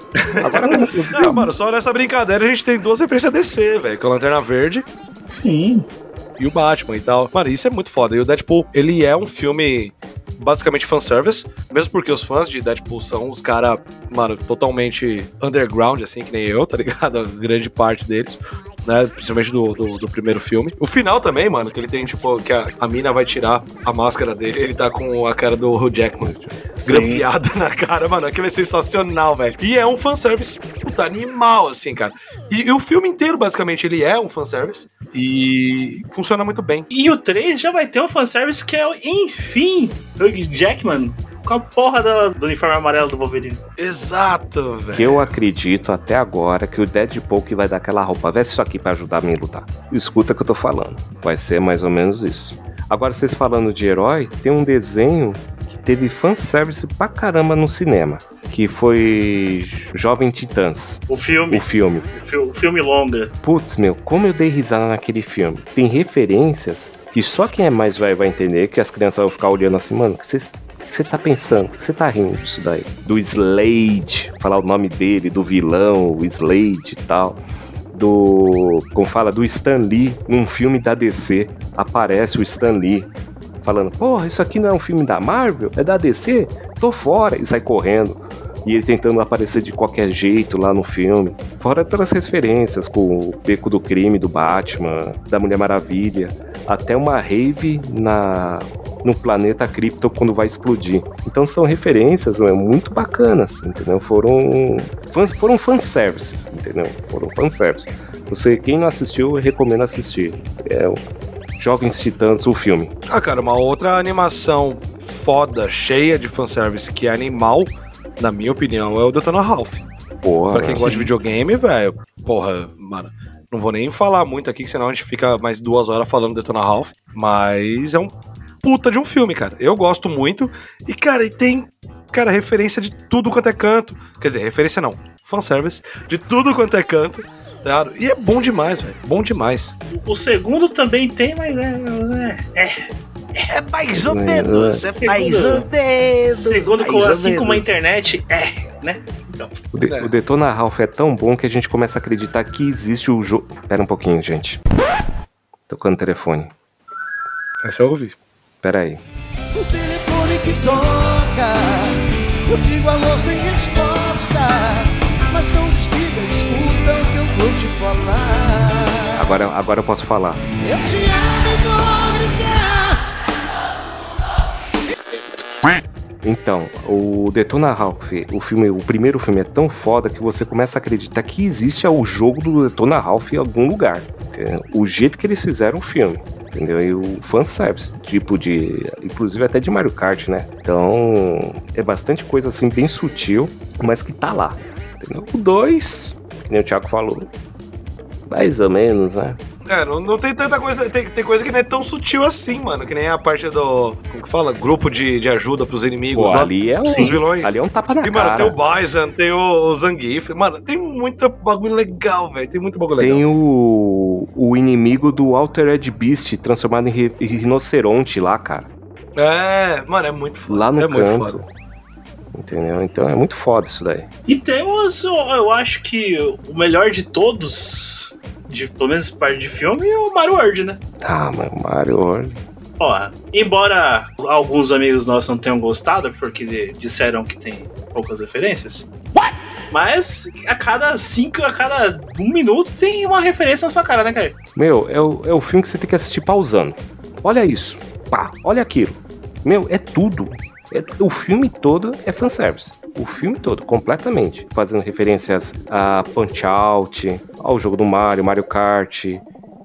Agora. Não, mano, só nessa brincadeira a gente tem duas referências a DC, velho. Com a Lanterna Verde Sim. e o Batman e tal. Mano, isso é muito foda. E o Deadpool, ele é um filme basicamente fanservice, mesmo porque os fãs de Deadpool são os caras, mano, totalmente underground, assim, que nem eu, tá ligado? A grande parte deles. Né, principalmente do, do, do primeiro filme. O final também, mano, que ele tem, tipo, que a, a mina vai tirar a máscara dele ele tá com a cara do Hugh Jackman grampeada na cara, mano. Aquilo é sensacional, velho. E é um fanservice, puta, animal, assim, cara. E, e o filme inteiro, basicamente, ele é um fanservice. E funciona muito bem. E o 3 já vai ter um fanservice que é, o, enfim, Hugh Jackman com a porra do, do uniforme amarelo do Wolverine. Exato, velho. Que eu acredito até agora que o Deadpool que vai dar aquela roupa. Veste isso aqui pra ajudar a me lutar. Escuta o que eu tô falando. Vai ser mais ou menos isso. Agora, vocês falando de herói, tem um desenho que teve fanservice pra caramba no cinema. Que foi Jovem Titãs. O filme, O filme. o, fi- o filme longa. Putz, meu, como eu dei risada naquele filme. Tem referências que só quem é mais velho vai entender, que as crianças vão ficar olhando assim, mano, o que vocês que você tá pensando? O que você tá rindo disso daí? Do Slade, falar o nome dele, do vilão, o Slade e tal. Do. Como fala? Do Stan Lee, num filme da DC. Aparece o Stan Lee. Falando, porra, isso aqui não é um filme da Marvel? É da DC? Tô fora. E sai correndo. E ele tentando aparecer de qualquer jeito lá no filme. Fora outras referências, com o Beco do Crime do Batman, da Mulher Maravilha. Até uma rave na no planeta Krypton quando vai explodir. Então são referências né, muito bacanas, entendeu? Foram fãs, foram fanservices, entendeu? Foram fanservices. Você, quem não assistiu, eu recomendo assistir. É o Jovens Titãs, o filme. Ah, cara, uma outra animação foda, cheia de fanservice que é animal, na minha opinião, é o Detona Ralph. Porra, Pra quem gosta de videogame, velho, porra, mano. Não vou nem falar muito aqui, que senão a gente fica mais duas horas falando Detona Ralph. Mas é um puta de um filme, cara. Eu gosto muito. E, cara, e tem, cara, referência de tudo quanto é canto. Quer dizer, referência não. Fanservice. De tudo quanto é canto. Claro. E é bom demais, velho. Bom demais. O segundo também tem, mas é. é, é. É mais ou menos, É Segundo- menos. Segundo, mais ou assim como a menos. internet, é, né? Então, O, de, É. o Detona Ralph é tão bom que a gente começa a acreditar que existe o jogo. Pera um pouquinho, gente. Tocando o telefone. Essa eu ouvi. Pera aí. O telefone que toca, eu digo alô sem resposta. Mas não desliga, escuta o que eu vou te falar. Agora, agora eu posso falar. Eu te amo e vou gritar. Então, o Detona Ralph, o filme, o primeiro filme é tão foda que você começa a acreditar que existe o jogo do Detona Ralph em algum lugar. O jeito que eles fizeram o filme. Entendeu? E o fanservice, tipo de. Inclusive até de Mario Kart, né? Então. É bastante coisa assim, bem sutil, mas que tá lá. Entendeu? O 2, que nem o Thiago falou. Mais ou menos, né? É, não, não tem tanta coisa. Tem, tem coisa que não é tão sutil assim, mano. Que nem a parte do. Como que fala? Grupo de, de ajuda pros inimigos Pô, lá. ali é um. Os vilões. Ali é um tapa na E, mano, tem cara. o Bison, tem o, Zangief. Mano, tem muito bagulho legal, velho. Tem muito bagulho legal. Tem o, o inimigo do Altered Beast transformado em, ri- em rinoceronte lá, cara. É, mano, é muito foda. Lá no é muito canto. foda. Entendeu? Então é muito foda isso daí. E temos, eu acho que o melhor de todos, de, pelo menos parte de filme, é o Mario World, né? Ah, mano, Mario World. Ó, embora alguns amigos nossos não tenham gostado, porque disseram que tem poucas referências. Mas a cada cinco, a cada um minuto tem uma referência na sua cara, né, cara? Meu, é o, é o filme que você tem que assistir pausando. Olha isso. Pá, olha aquilo. Meu, é tudo. É- o filme todo é fanservice. O filme todo, completamente. Fazendo referências a Punch Out, ao jogo do Mario, Mario Kart.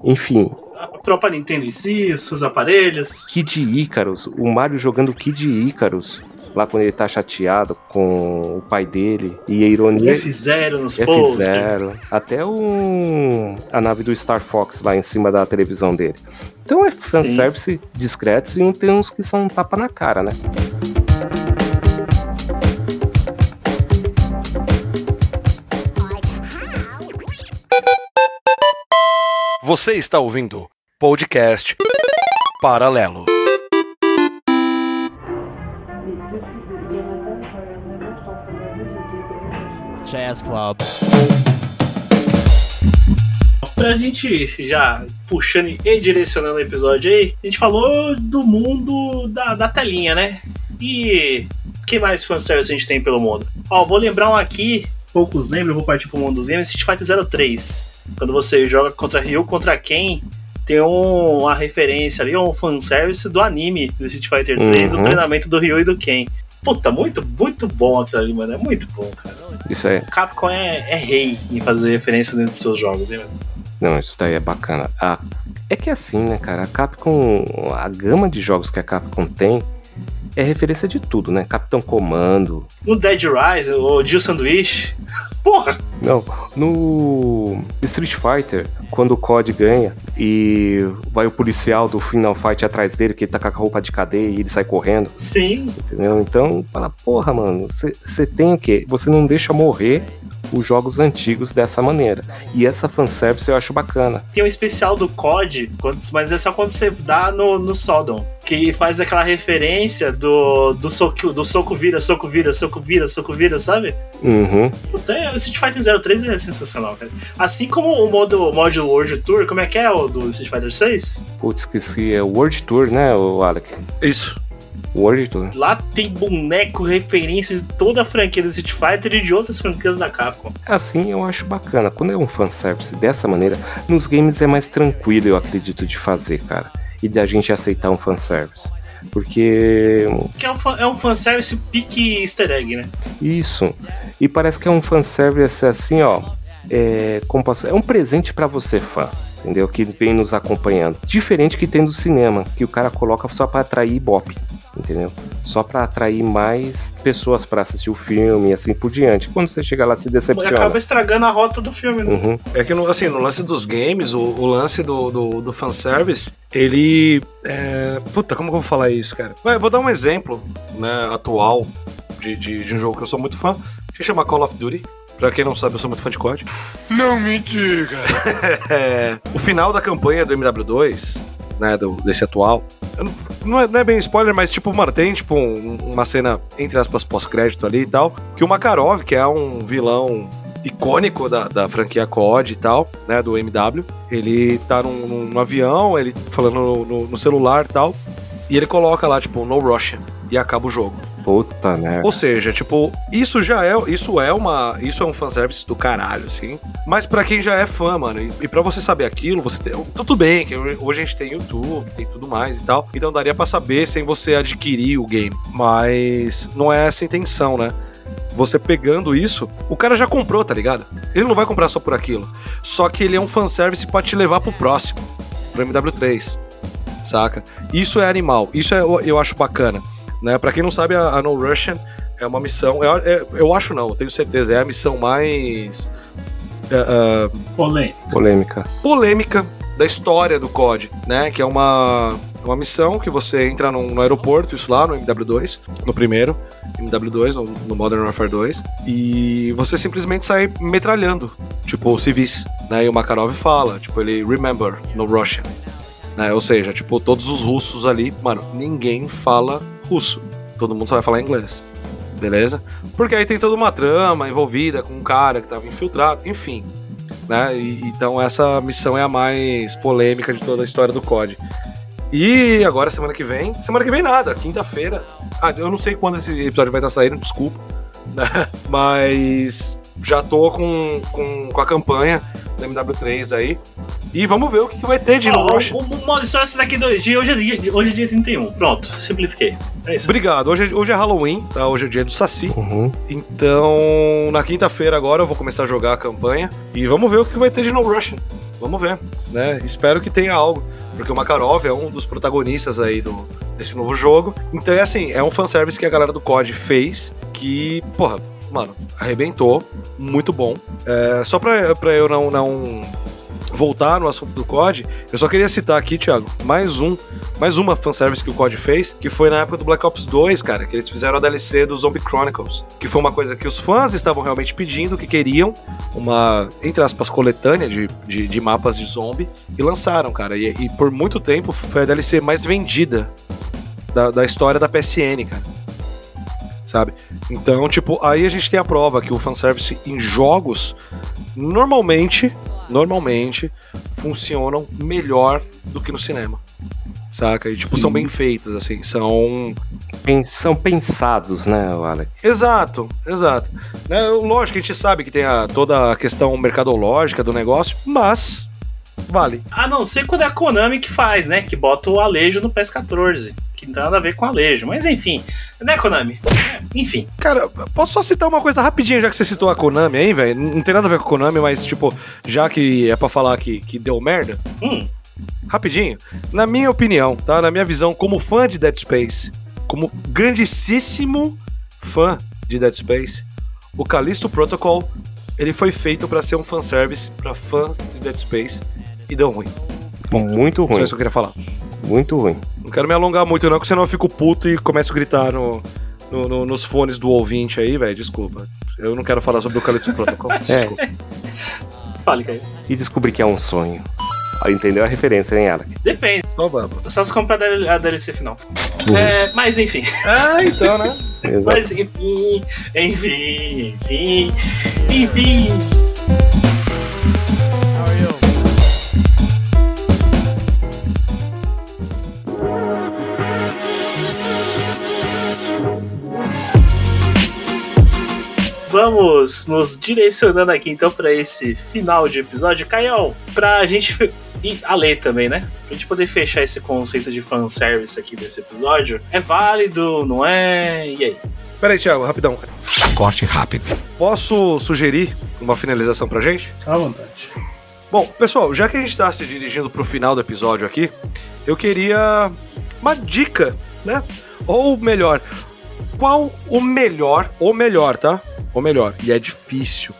Enfim, A própria Nintendo em si, seus aparelhos. Kid Icarus, o Mario jogando Kid Icarus, lá quando ele tá chateado com o pai dele, e a ironia F0 nos posters. F0, até o a nave do Star Fox lá em cima da televisão dele. Então é fanservice discretos e um- tem uns que são um tapa na cara, né? Você está ouvindo podcast Paralelo. Jazz Club. Pra gente já puxando e direcionando o episódio aí, a gente falou do mundo da, da telinha, né? E que mais fanservice a gente tem pelo mundo? Ó, vou lembrar um aqui, poucos lembram, vou partir pro mundo dos games, Street Fighter 03. Quando você joga contra Ryu, contra quem, tem um- uma referência ali, um fanservice do anime do Street Fighter 3, Uhum. o treinamento do Ryu e do Ken. Puta, muito, muito bom aquilo ali, mano. É muito bom, cara. Isso é. Capcom é, é rei em fazer referência dentro dos seus jogos, hein, mano? Não, isso daí é bacana. Ah, é que é assim, né, cara? A Capcom. A gama de jogos que a Capcom tem é referência de tudo, né? Capitão Comando. No Dead Rise, o Jill Sandwich. Porra! Não, no Street Fighter, quando o COD ganha e vai o policial do Final Fight atrás dele, que ele tá com a roupa de cadeia e ele sai correndo, Sim. entendeu? Então, fala, porra, mano, você tem o quê? Você não deixa morrer os jogos antigos dessa maneira. E essa fanservice eu acho bacana. Tem um especial do COD, mas é só quando você dá no, no Sodom. Que faz aquela referência do, do, soco, do soco vira, soco vira, soco vira, soco vira, sabe? Uhum. Puta, é, o Street Fighter 03 é sensacional, cara. Assim como o modo, modo World Tour, como é que é o do Street Fighter 6? Putz, esqueci. É World Tour, né, o Alec? Isso. World. Lá tem boneco, referências de toda a franquia do Street Fighter e de outras franquias da Capcom. Assim eu acho bacana. Quando é um fanservice dessa maneira, nos games é mais tranquilo, eu acredito, de fazer, cara. E de a gente aceitar um fanservice. Porque Que é um, fan- é um fanservice pique easter egg, né? Isso. E parece que é um fanservice assim, ó. É, como posso, é um presente pra você, fã. Entendeu? Que vem nos acompanhando. Diferente que tem do cinema, que o cara coloca só pra atrair ibope. Entendeu? Só pra atrair mais pessoas pra assistir o filme e assim por diante. Quando você chega lá, se E decepciona. acaba estragando a rota do filme, né? Uhum. É que, no, assim, no lance dos games, o, o lance do, do, do fanservice, ele. É... Puta, como que eu vou falar isso, cara? Vai, eu vou dar um exemplo, né, atual de, de, de um jogo que eu sou muito fã, que se chama Call of Duty. Pra quem não sabe, eu sou muito fã de COD. Não me diga. É, o final da campanha do MW2, né, do, desse atual, não, é, não é bem spoiler, mas tipo, mano, tem tipo um- uma cena, entre aspas, pós-crédito ali e tal, que o Makarov, que é um vilão icônico da, da franquia COD e tal, né, do MW, ele tá num, num- num avião, ele falando no, no- no celular e tal, e ele coloca lá, tipo, no Russian, e acaba o jogo. Puta, né? Ou seja, tipo, isso já é, isso é uma, isso é um fanservice do caralho, assim. Mas pra quem já é fã, mano, e, e para você saber aquilo, você tem, tudo bem, que hoje a gente tem YouTube, tem tudo mais e tal. Então daria pra saber sem você adquirir o game, mas não é essa a intenção, né? Você pegando isso, o cara já comprou, tá ligado? Ele não vai comprar só por aquilo. Só que ele é um fanservice pra te levar pro próximo, pro MW3. Saca? Isso é animal. Isso é, eu, eu acho bacana. Né? Pra quem não sabe, a, a No Russian é uma missão. Eu, é- eu acho não, eu tenho certeza. É a missão mais. é, é, Polêmico. Polêmica. polêmica da história do COD, né? Que é uma, uma missão que você entra num- no aeroporto, isso lá no MW2, no primeiro, MW2, no, no Modern Warfare 2, e você simplesmente sai metralhando, tipo, civis, né? E o Makarov fala, tipo, ele remember no Russian, né? Ou seja, tipo, todos os russos ali, mano, ninguém fala russo, todo mundo só vai falar inglês. Beleza? Porque aí tem toda uma trama envolvida com um cara que tava infiltrado, enfim né? E- então essa missão é a mais polêmica de toda a história do COD. E agora, semana que vem. Semana que vem nada, quinta-feira. Ah, eu não sei quando esse episódio vai estar saindo, desculpa. né? Mas já tô com, com, com a campanha da MW3 aí. E vamos ver o que, que vai ter de No Rush. o, o, o modo história daqui dois dias. Hoje é, dia, hoje é dia 31. Pronto, simplifiquei. É isso. Obrigado. Hoje, é- hoje é Halloween, tá? Hoje é dia do Saci. Uhum. Então, na quinta-feira agora eu vou começar a jogar a campanha e vamos ver o que vai ter de No Russian. Vamos ver, né? Espero que tenha algo, porque o Makarov é um dos protagonistas aí do, desse novo jogo. Então é assim, é um fanservice que a galera do COD fez que, porra, mano, arrebentou, muito bom. É, só pra, pra eu não, não voltar no assunto do COD, eu só queria citar aqui, Thiago, mais um, mais uma fanservice que o COD fez, que foi na época do Black Ops 2, cara, que eles fizeram a DLC do Zombie Chronicles, que foi uma coisa que os fãs estavam realmente pedindo, que queriam uma, entre aspas, coletânea de, de, de mapas de zombie, e lançaram, cara, e, e por muito tempo foi a DLC mais vendida da, da história da PSN, cara. Sabe? Então, tipo, aí a gente tem a prova que o fanservice em jogos normalmente, normalmente funcionam melhor do que no cinema. Saca? E tipo, Sim. são bem feitas, assim, são São pensados, né, Alec? Exato, exato. Né, lógico que a gente sabe que tem a, toda a questão mercadológica do negócio, mas vale. A não ser quando é a Konami que faz, né? Que bota o Alejo no PS14. Que não tem nada a ver com Alejo. Mas enfim. Né, Konami? É, enfim. Cara, posso só citar uma coisa rapidinho, já que você citou a Konami aí, velho? Não tem nada a ver com a Konami, mas, tipo, já que é pra falar que, que deu merda, Hum, rapidinho. Na minha opinião, tá? Na minha visão, como fã de Dead Space, como grandíssimo fã de Dead Space, o Callisto Protocol, ele foi feito pra ser um fanservice pra fãs de Dead Space e deu ruim. Muito Só ruim, isso que eu queria falar. Muito ruim. Não quero me alongar muito, não, porque senão eu fico puto e começo a gritar no, no- no- nos fones do ouvinte aí, velho. Desculpa. Eu não quero falar sobre o Calypso Protocol. É. Desculpa. Fale, Caio. E descobri que é um sonho. Ah, Entendeu a referência, hein, Alec? Depende, Só baba. só se comprar a DLC final. Uhum. É, mas enfim. Ah, então, né? Exato. Mas enfim, enfim, enfim, enfim. Vamos nos direcionando aqui então para esse final de episódio. Caião, pra gente. E a ler também, né? Pra gente poder fechar esse conceito de fanservice aqui desse episódio. É válido, não é? E aí? Pera aí, Thiago, rapidão. Corte rápido. Posso sugerir uma finalização pra gente? À vontade. Bom, pessoal, já que a gente tá se dirigindo pro final do episódio aqui, eu queria uma dica, né? Ou melhor, qual o melhor, ou melhor, tá? Ou melhor, e é difícil,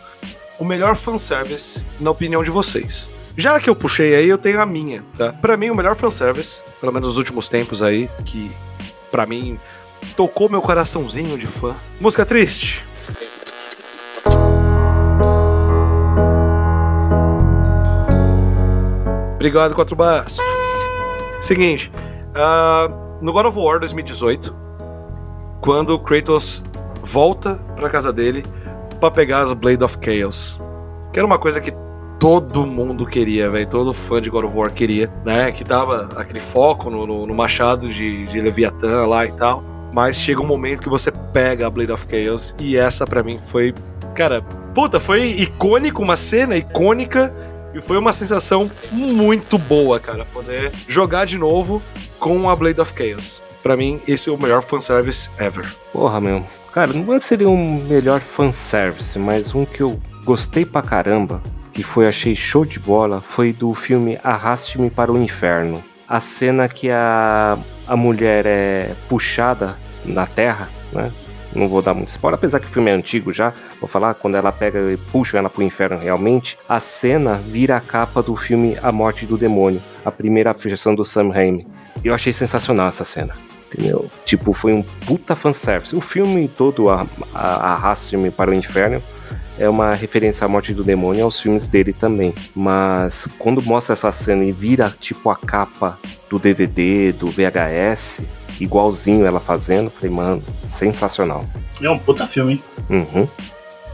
o melhor fanservice na opinião de vocês. Já que eu puxei aí, eu tenho a minha, tá? Pra mim, o melhor fanservice, pelo menos nos últimos tempos aí, que pra mim tocou meu coraçãozinho de fã. Música triste. Obrigado, Quatro Baços. Seguinte, ah, no God of War 2018, quando Kratos volta pra casa dele pra pegar as Blade of Chaos, que era uma coisa que todo mundo queria, velho, todo fã de God of War queria, né? Que tava aquele foco no, no- no machado de, de Leviatã lá e tal. Mas chega um momento que você pega a Blade of Chaos e essa pra mim foi, cara, puta, foi icônico, uma cena icônica e foi uma sensação muito boa, cara, poder jogar de novo com a Blade of Chaos. Pra mim, esse é o melhor fanservice ever. Porra, meu. Cara, não seria um melhor fanservice, mas um que eu gostei pra caramba, que foi, achei show de bola, foi do filme Arraste-me para o Inferno. A cena que a, a mulher é puxada na terra, né? Não vou dar muito spoiler, apesar que o filme é antigo já. Vou falar, quando ela pega e puxa ela pro inferno realmente, a cena vira a capa do filme A Morte do Demônio, a primeira versão do Sam Raimi. Eu achei sensacional essa cena. Entendeu? Tipo, foi um puta fanservice. O filme todo, a, a, Arraste-me para o Inferno, é uma referência à morte do demônio e aos filmes dele também. Mas quando mostra essa cena e vira tipo a capa do DVD, do VHS, igualzinho ela fazendo, falei, mano, sensacional. É um puta filme, hein? Uhum.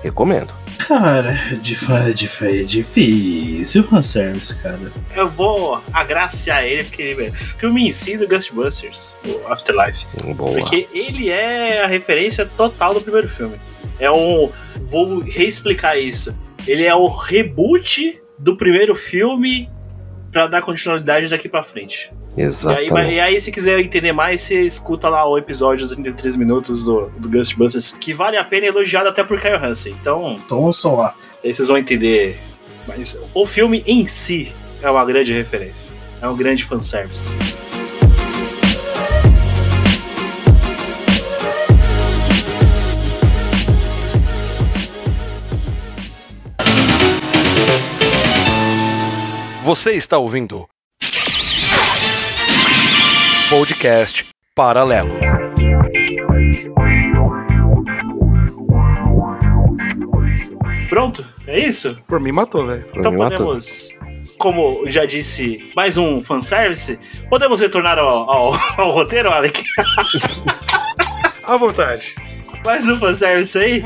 Recomendo. Cara, de fã de fé é difícil fanservice, cara. Eu vou agraciar ele, porque velho, o filme em si do Ghostbusters, o Afterlife. Boa. Porque ele é a referência total do primeiro filme. É um. Vou reexplicar isso. Ele é o reboot do primeiro filme pra dar continuidade daqui pra frente. E aí, Exatamente. mas- e aí, se quiser entender mais, você escuta lá o episódio dos 33 minutos do, do Ghostbusters, que vale a pena, elogiado até por Kyle Hansen. Então, Então, só lá. aí vocês vão entender. Mas o filme em si é uma grande referência. É um grande fanservice. Você está ouvindo Podcast Paralelo. Pronto? É isso? Por mim matou, velho. Então mim, matou. podemos, como já disse, mais um fanservice. Podemos retornar ao, ao, ao roteiro, Alec? À vontade. Mais um fanservice aí?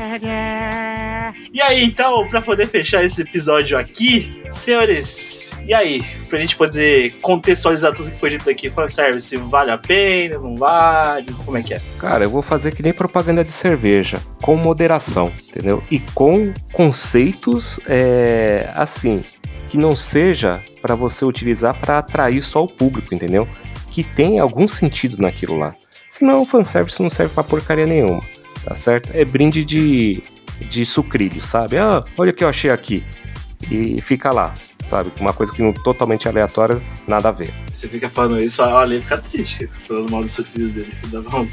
E aí, então, pra poder fechar esse episódio aqui, senhores, e aí? Pra gente poder contextualizar tudo que foi dito aqui, fanservice, vale a pena, não vale? Como é que é? Cara, eu vou fazer que nem propaganda de cerveja, com moderação, entendeu? E com conceitos, é, assim, que não seja pra você utilizar pra atrair só o público, entendeu? Que tem algum sentido naquilo lá. Senão o fanservice não serve pra porcaria nenhuma, tá certo? É brinde de, de sucrilho, sabe? Ah, olha o que eu achei aqui. E fica lá, sabe? Uma coisa que não totalmente aleatória, nada a ver. Você fica falando isso, a Ale fica triste, falando mal dos sucrilhos dele. Dava um,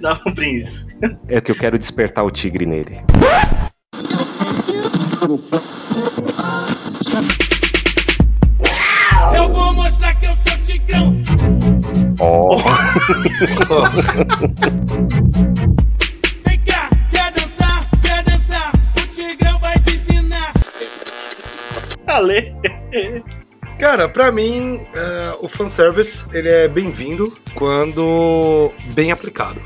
dava um brinde. É que eu quero despertar o tigre nele. Eu vou mostrar que eu sou tigrão. Ó, Vem Ale. Cara, pra mim, é, o fanservice ele é bem-vindo quando bem aplicado.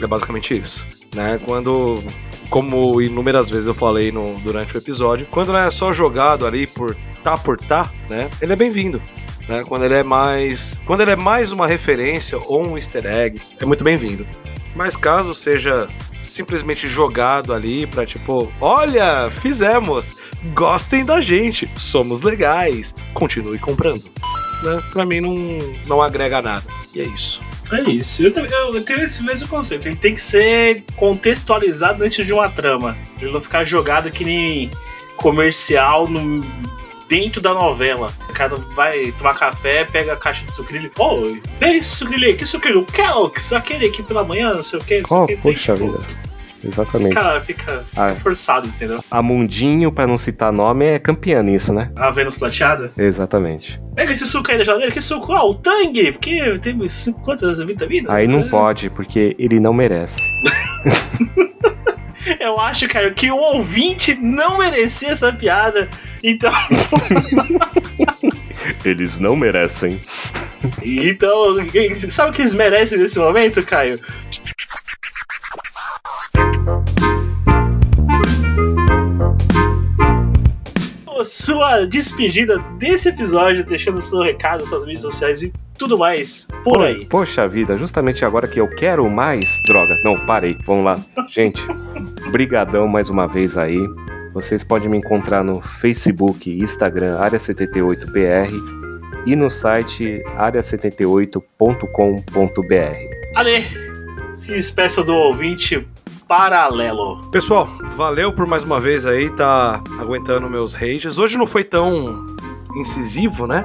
É basicamente isso. Né? Quando, como inúmeras vezes eu falei no, durante o episódio, quando não é só jogado ali por tá por tá, né? Ele é bem-vindo. Né? Quando ele é mais. Quando ele é mais uma referência ou um easter egg, é muito bem-vindo. Mas caso seja simplesmente jogado ali pra tipo, olha, fizemos, gostem da gente, somos legais, continue comprando. Né? Pra mim não, não agrega nada. E é isso. É isso. Eu, também- eu tenho esse mesmo conceito. Ele tem que ser contextualizado antes de uma trama. Ele não ficar jogado que nem comercial no, dentro da novela. O cara vai tomar café, pega a caixa de sucrilho. Ô, pega esse sucrilho aí. Que sucrilho? Kellogg's, aquele aqui pela manhã, não sei o que. Não sei Oh, o que. poxa vida. Exatamente. Cara, fica, fica Ah. forçado, entendeu? A Mundinho, pra não citar nome, é campeã nisso, né? A Vênus plateada. Exatamente. Pega esse suco aí da geladeira. Que suco? Ah, o Tang. Porque tem quantas vitaminas? Aí não É. pode, porque ele não merece. Eu acho, cara, que o ouvinte não merecia essa piada. Então, Eles não merecem. então sabe o que eles merecem nesse momento, Caio? Sua despedida desse episódio, deixando seu recado, suas mídias sociais e tudo mais por Pô, aí. Poxa vida, justamente agora que eu quero mais. Droga, não, parei. Vamos lá. Gente, brigadão mais uma vez aí. Vocês podem me encontrar no Facebook Instagram área78br e no site área78.com.br. Ale, se despeça do ouvinte paralelo. Pessoal, valeu por mais uma vez aí, tá aguentando meus rages. Hoje não foi tão incisivo, né?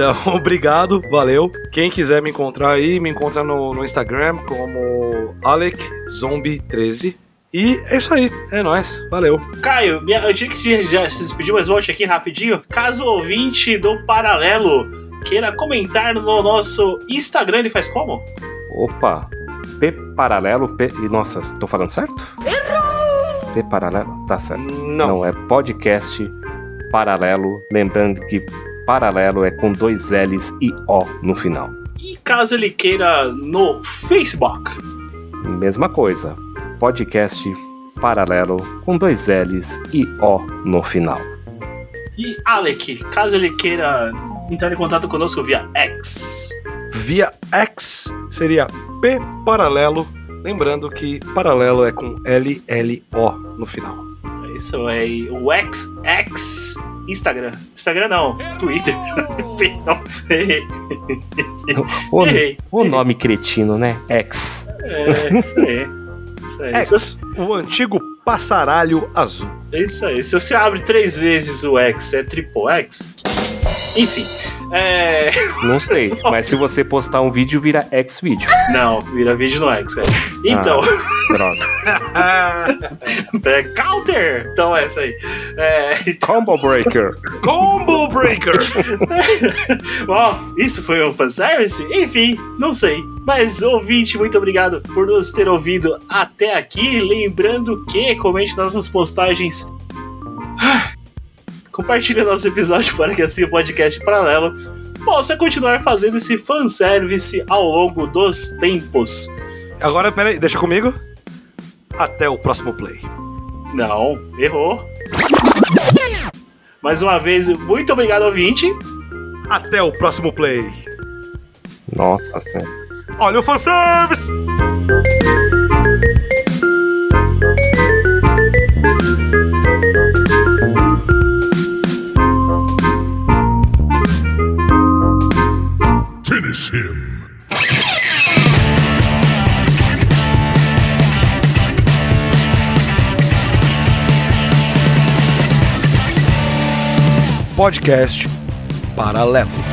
Então, obrigado, valeu. Quem quiser me encontrar aí, me encontra no, no Instagram como AlecZombie13. E é isso aí, é nóis, valeu. Caio, minha- eu tinha que se- já se despedir, mas volte aqui rapidinho. Caso o ouvinte do Paralelo queira comentar no nosso Instagram, ele faz como? Opa, P paralelo, P. Nossa, tô falando certo? Errou! P paralelo? Tá certo. Não, Não, é podcast paralelo. Lembrando que paralelo é com dois L's e O no final. E caso ele queira no Facebook, Mesma coisa. Podcast paralelo com dois L's e O no final. e Alec, caso ele queira entrar em contato conosco via X. via X seria P paralelo. Lembrando que paralelo é com L-L-O no final. É Isso é o X, X, Instagram. Instagram não, Twitter. O, Errei. o nome cretino, né? X. É, isso aí. Isso aí. X, o antigo passaralho azul. É isso aí. Se você abre três vezes o X, é triple X? Enfim. É. Não sei, mas se você postar um vídeo, vira X vídeo. Não, vira vídeo no X, cara. Então, Droga. é counter! Então é essa aí. É, Combo Breaker. Combo Breaker! Bom, isso foi um fanservice? Enfim, não sei. Mas, ouvinte, muito obrigado por nos ter ouvido até aqui. Lembrando que comente nas nossas postagens. Ah, Compartilhe nosso episódio para que assim o podcast paralelo possa continuar fazendo esse fanservice ao longo dos tempos. Agora, peraí, deixa comigo. Até o próximo play. Não, errou. Mais uma vez, muito obrigado, ouvinte. Até o próximo play. Nossa senhora. Olha o fanservice! Finish him. Podcast Paralelo.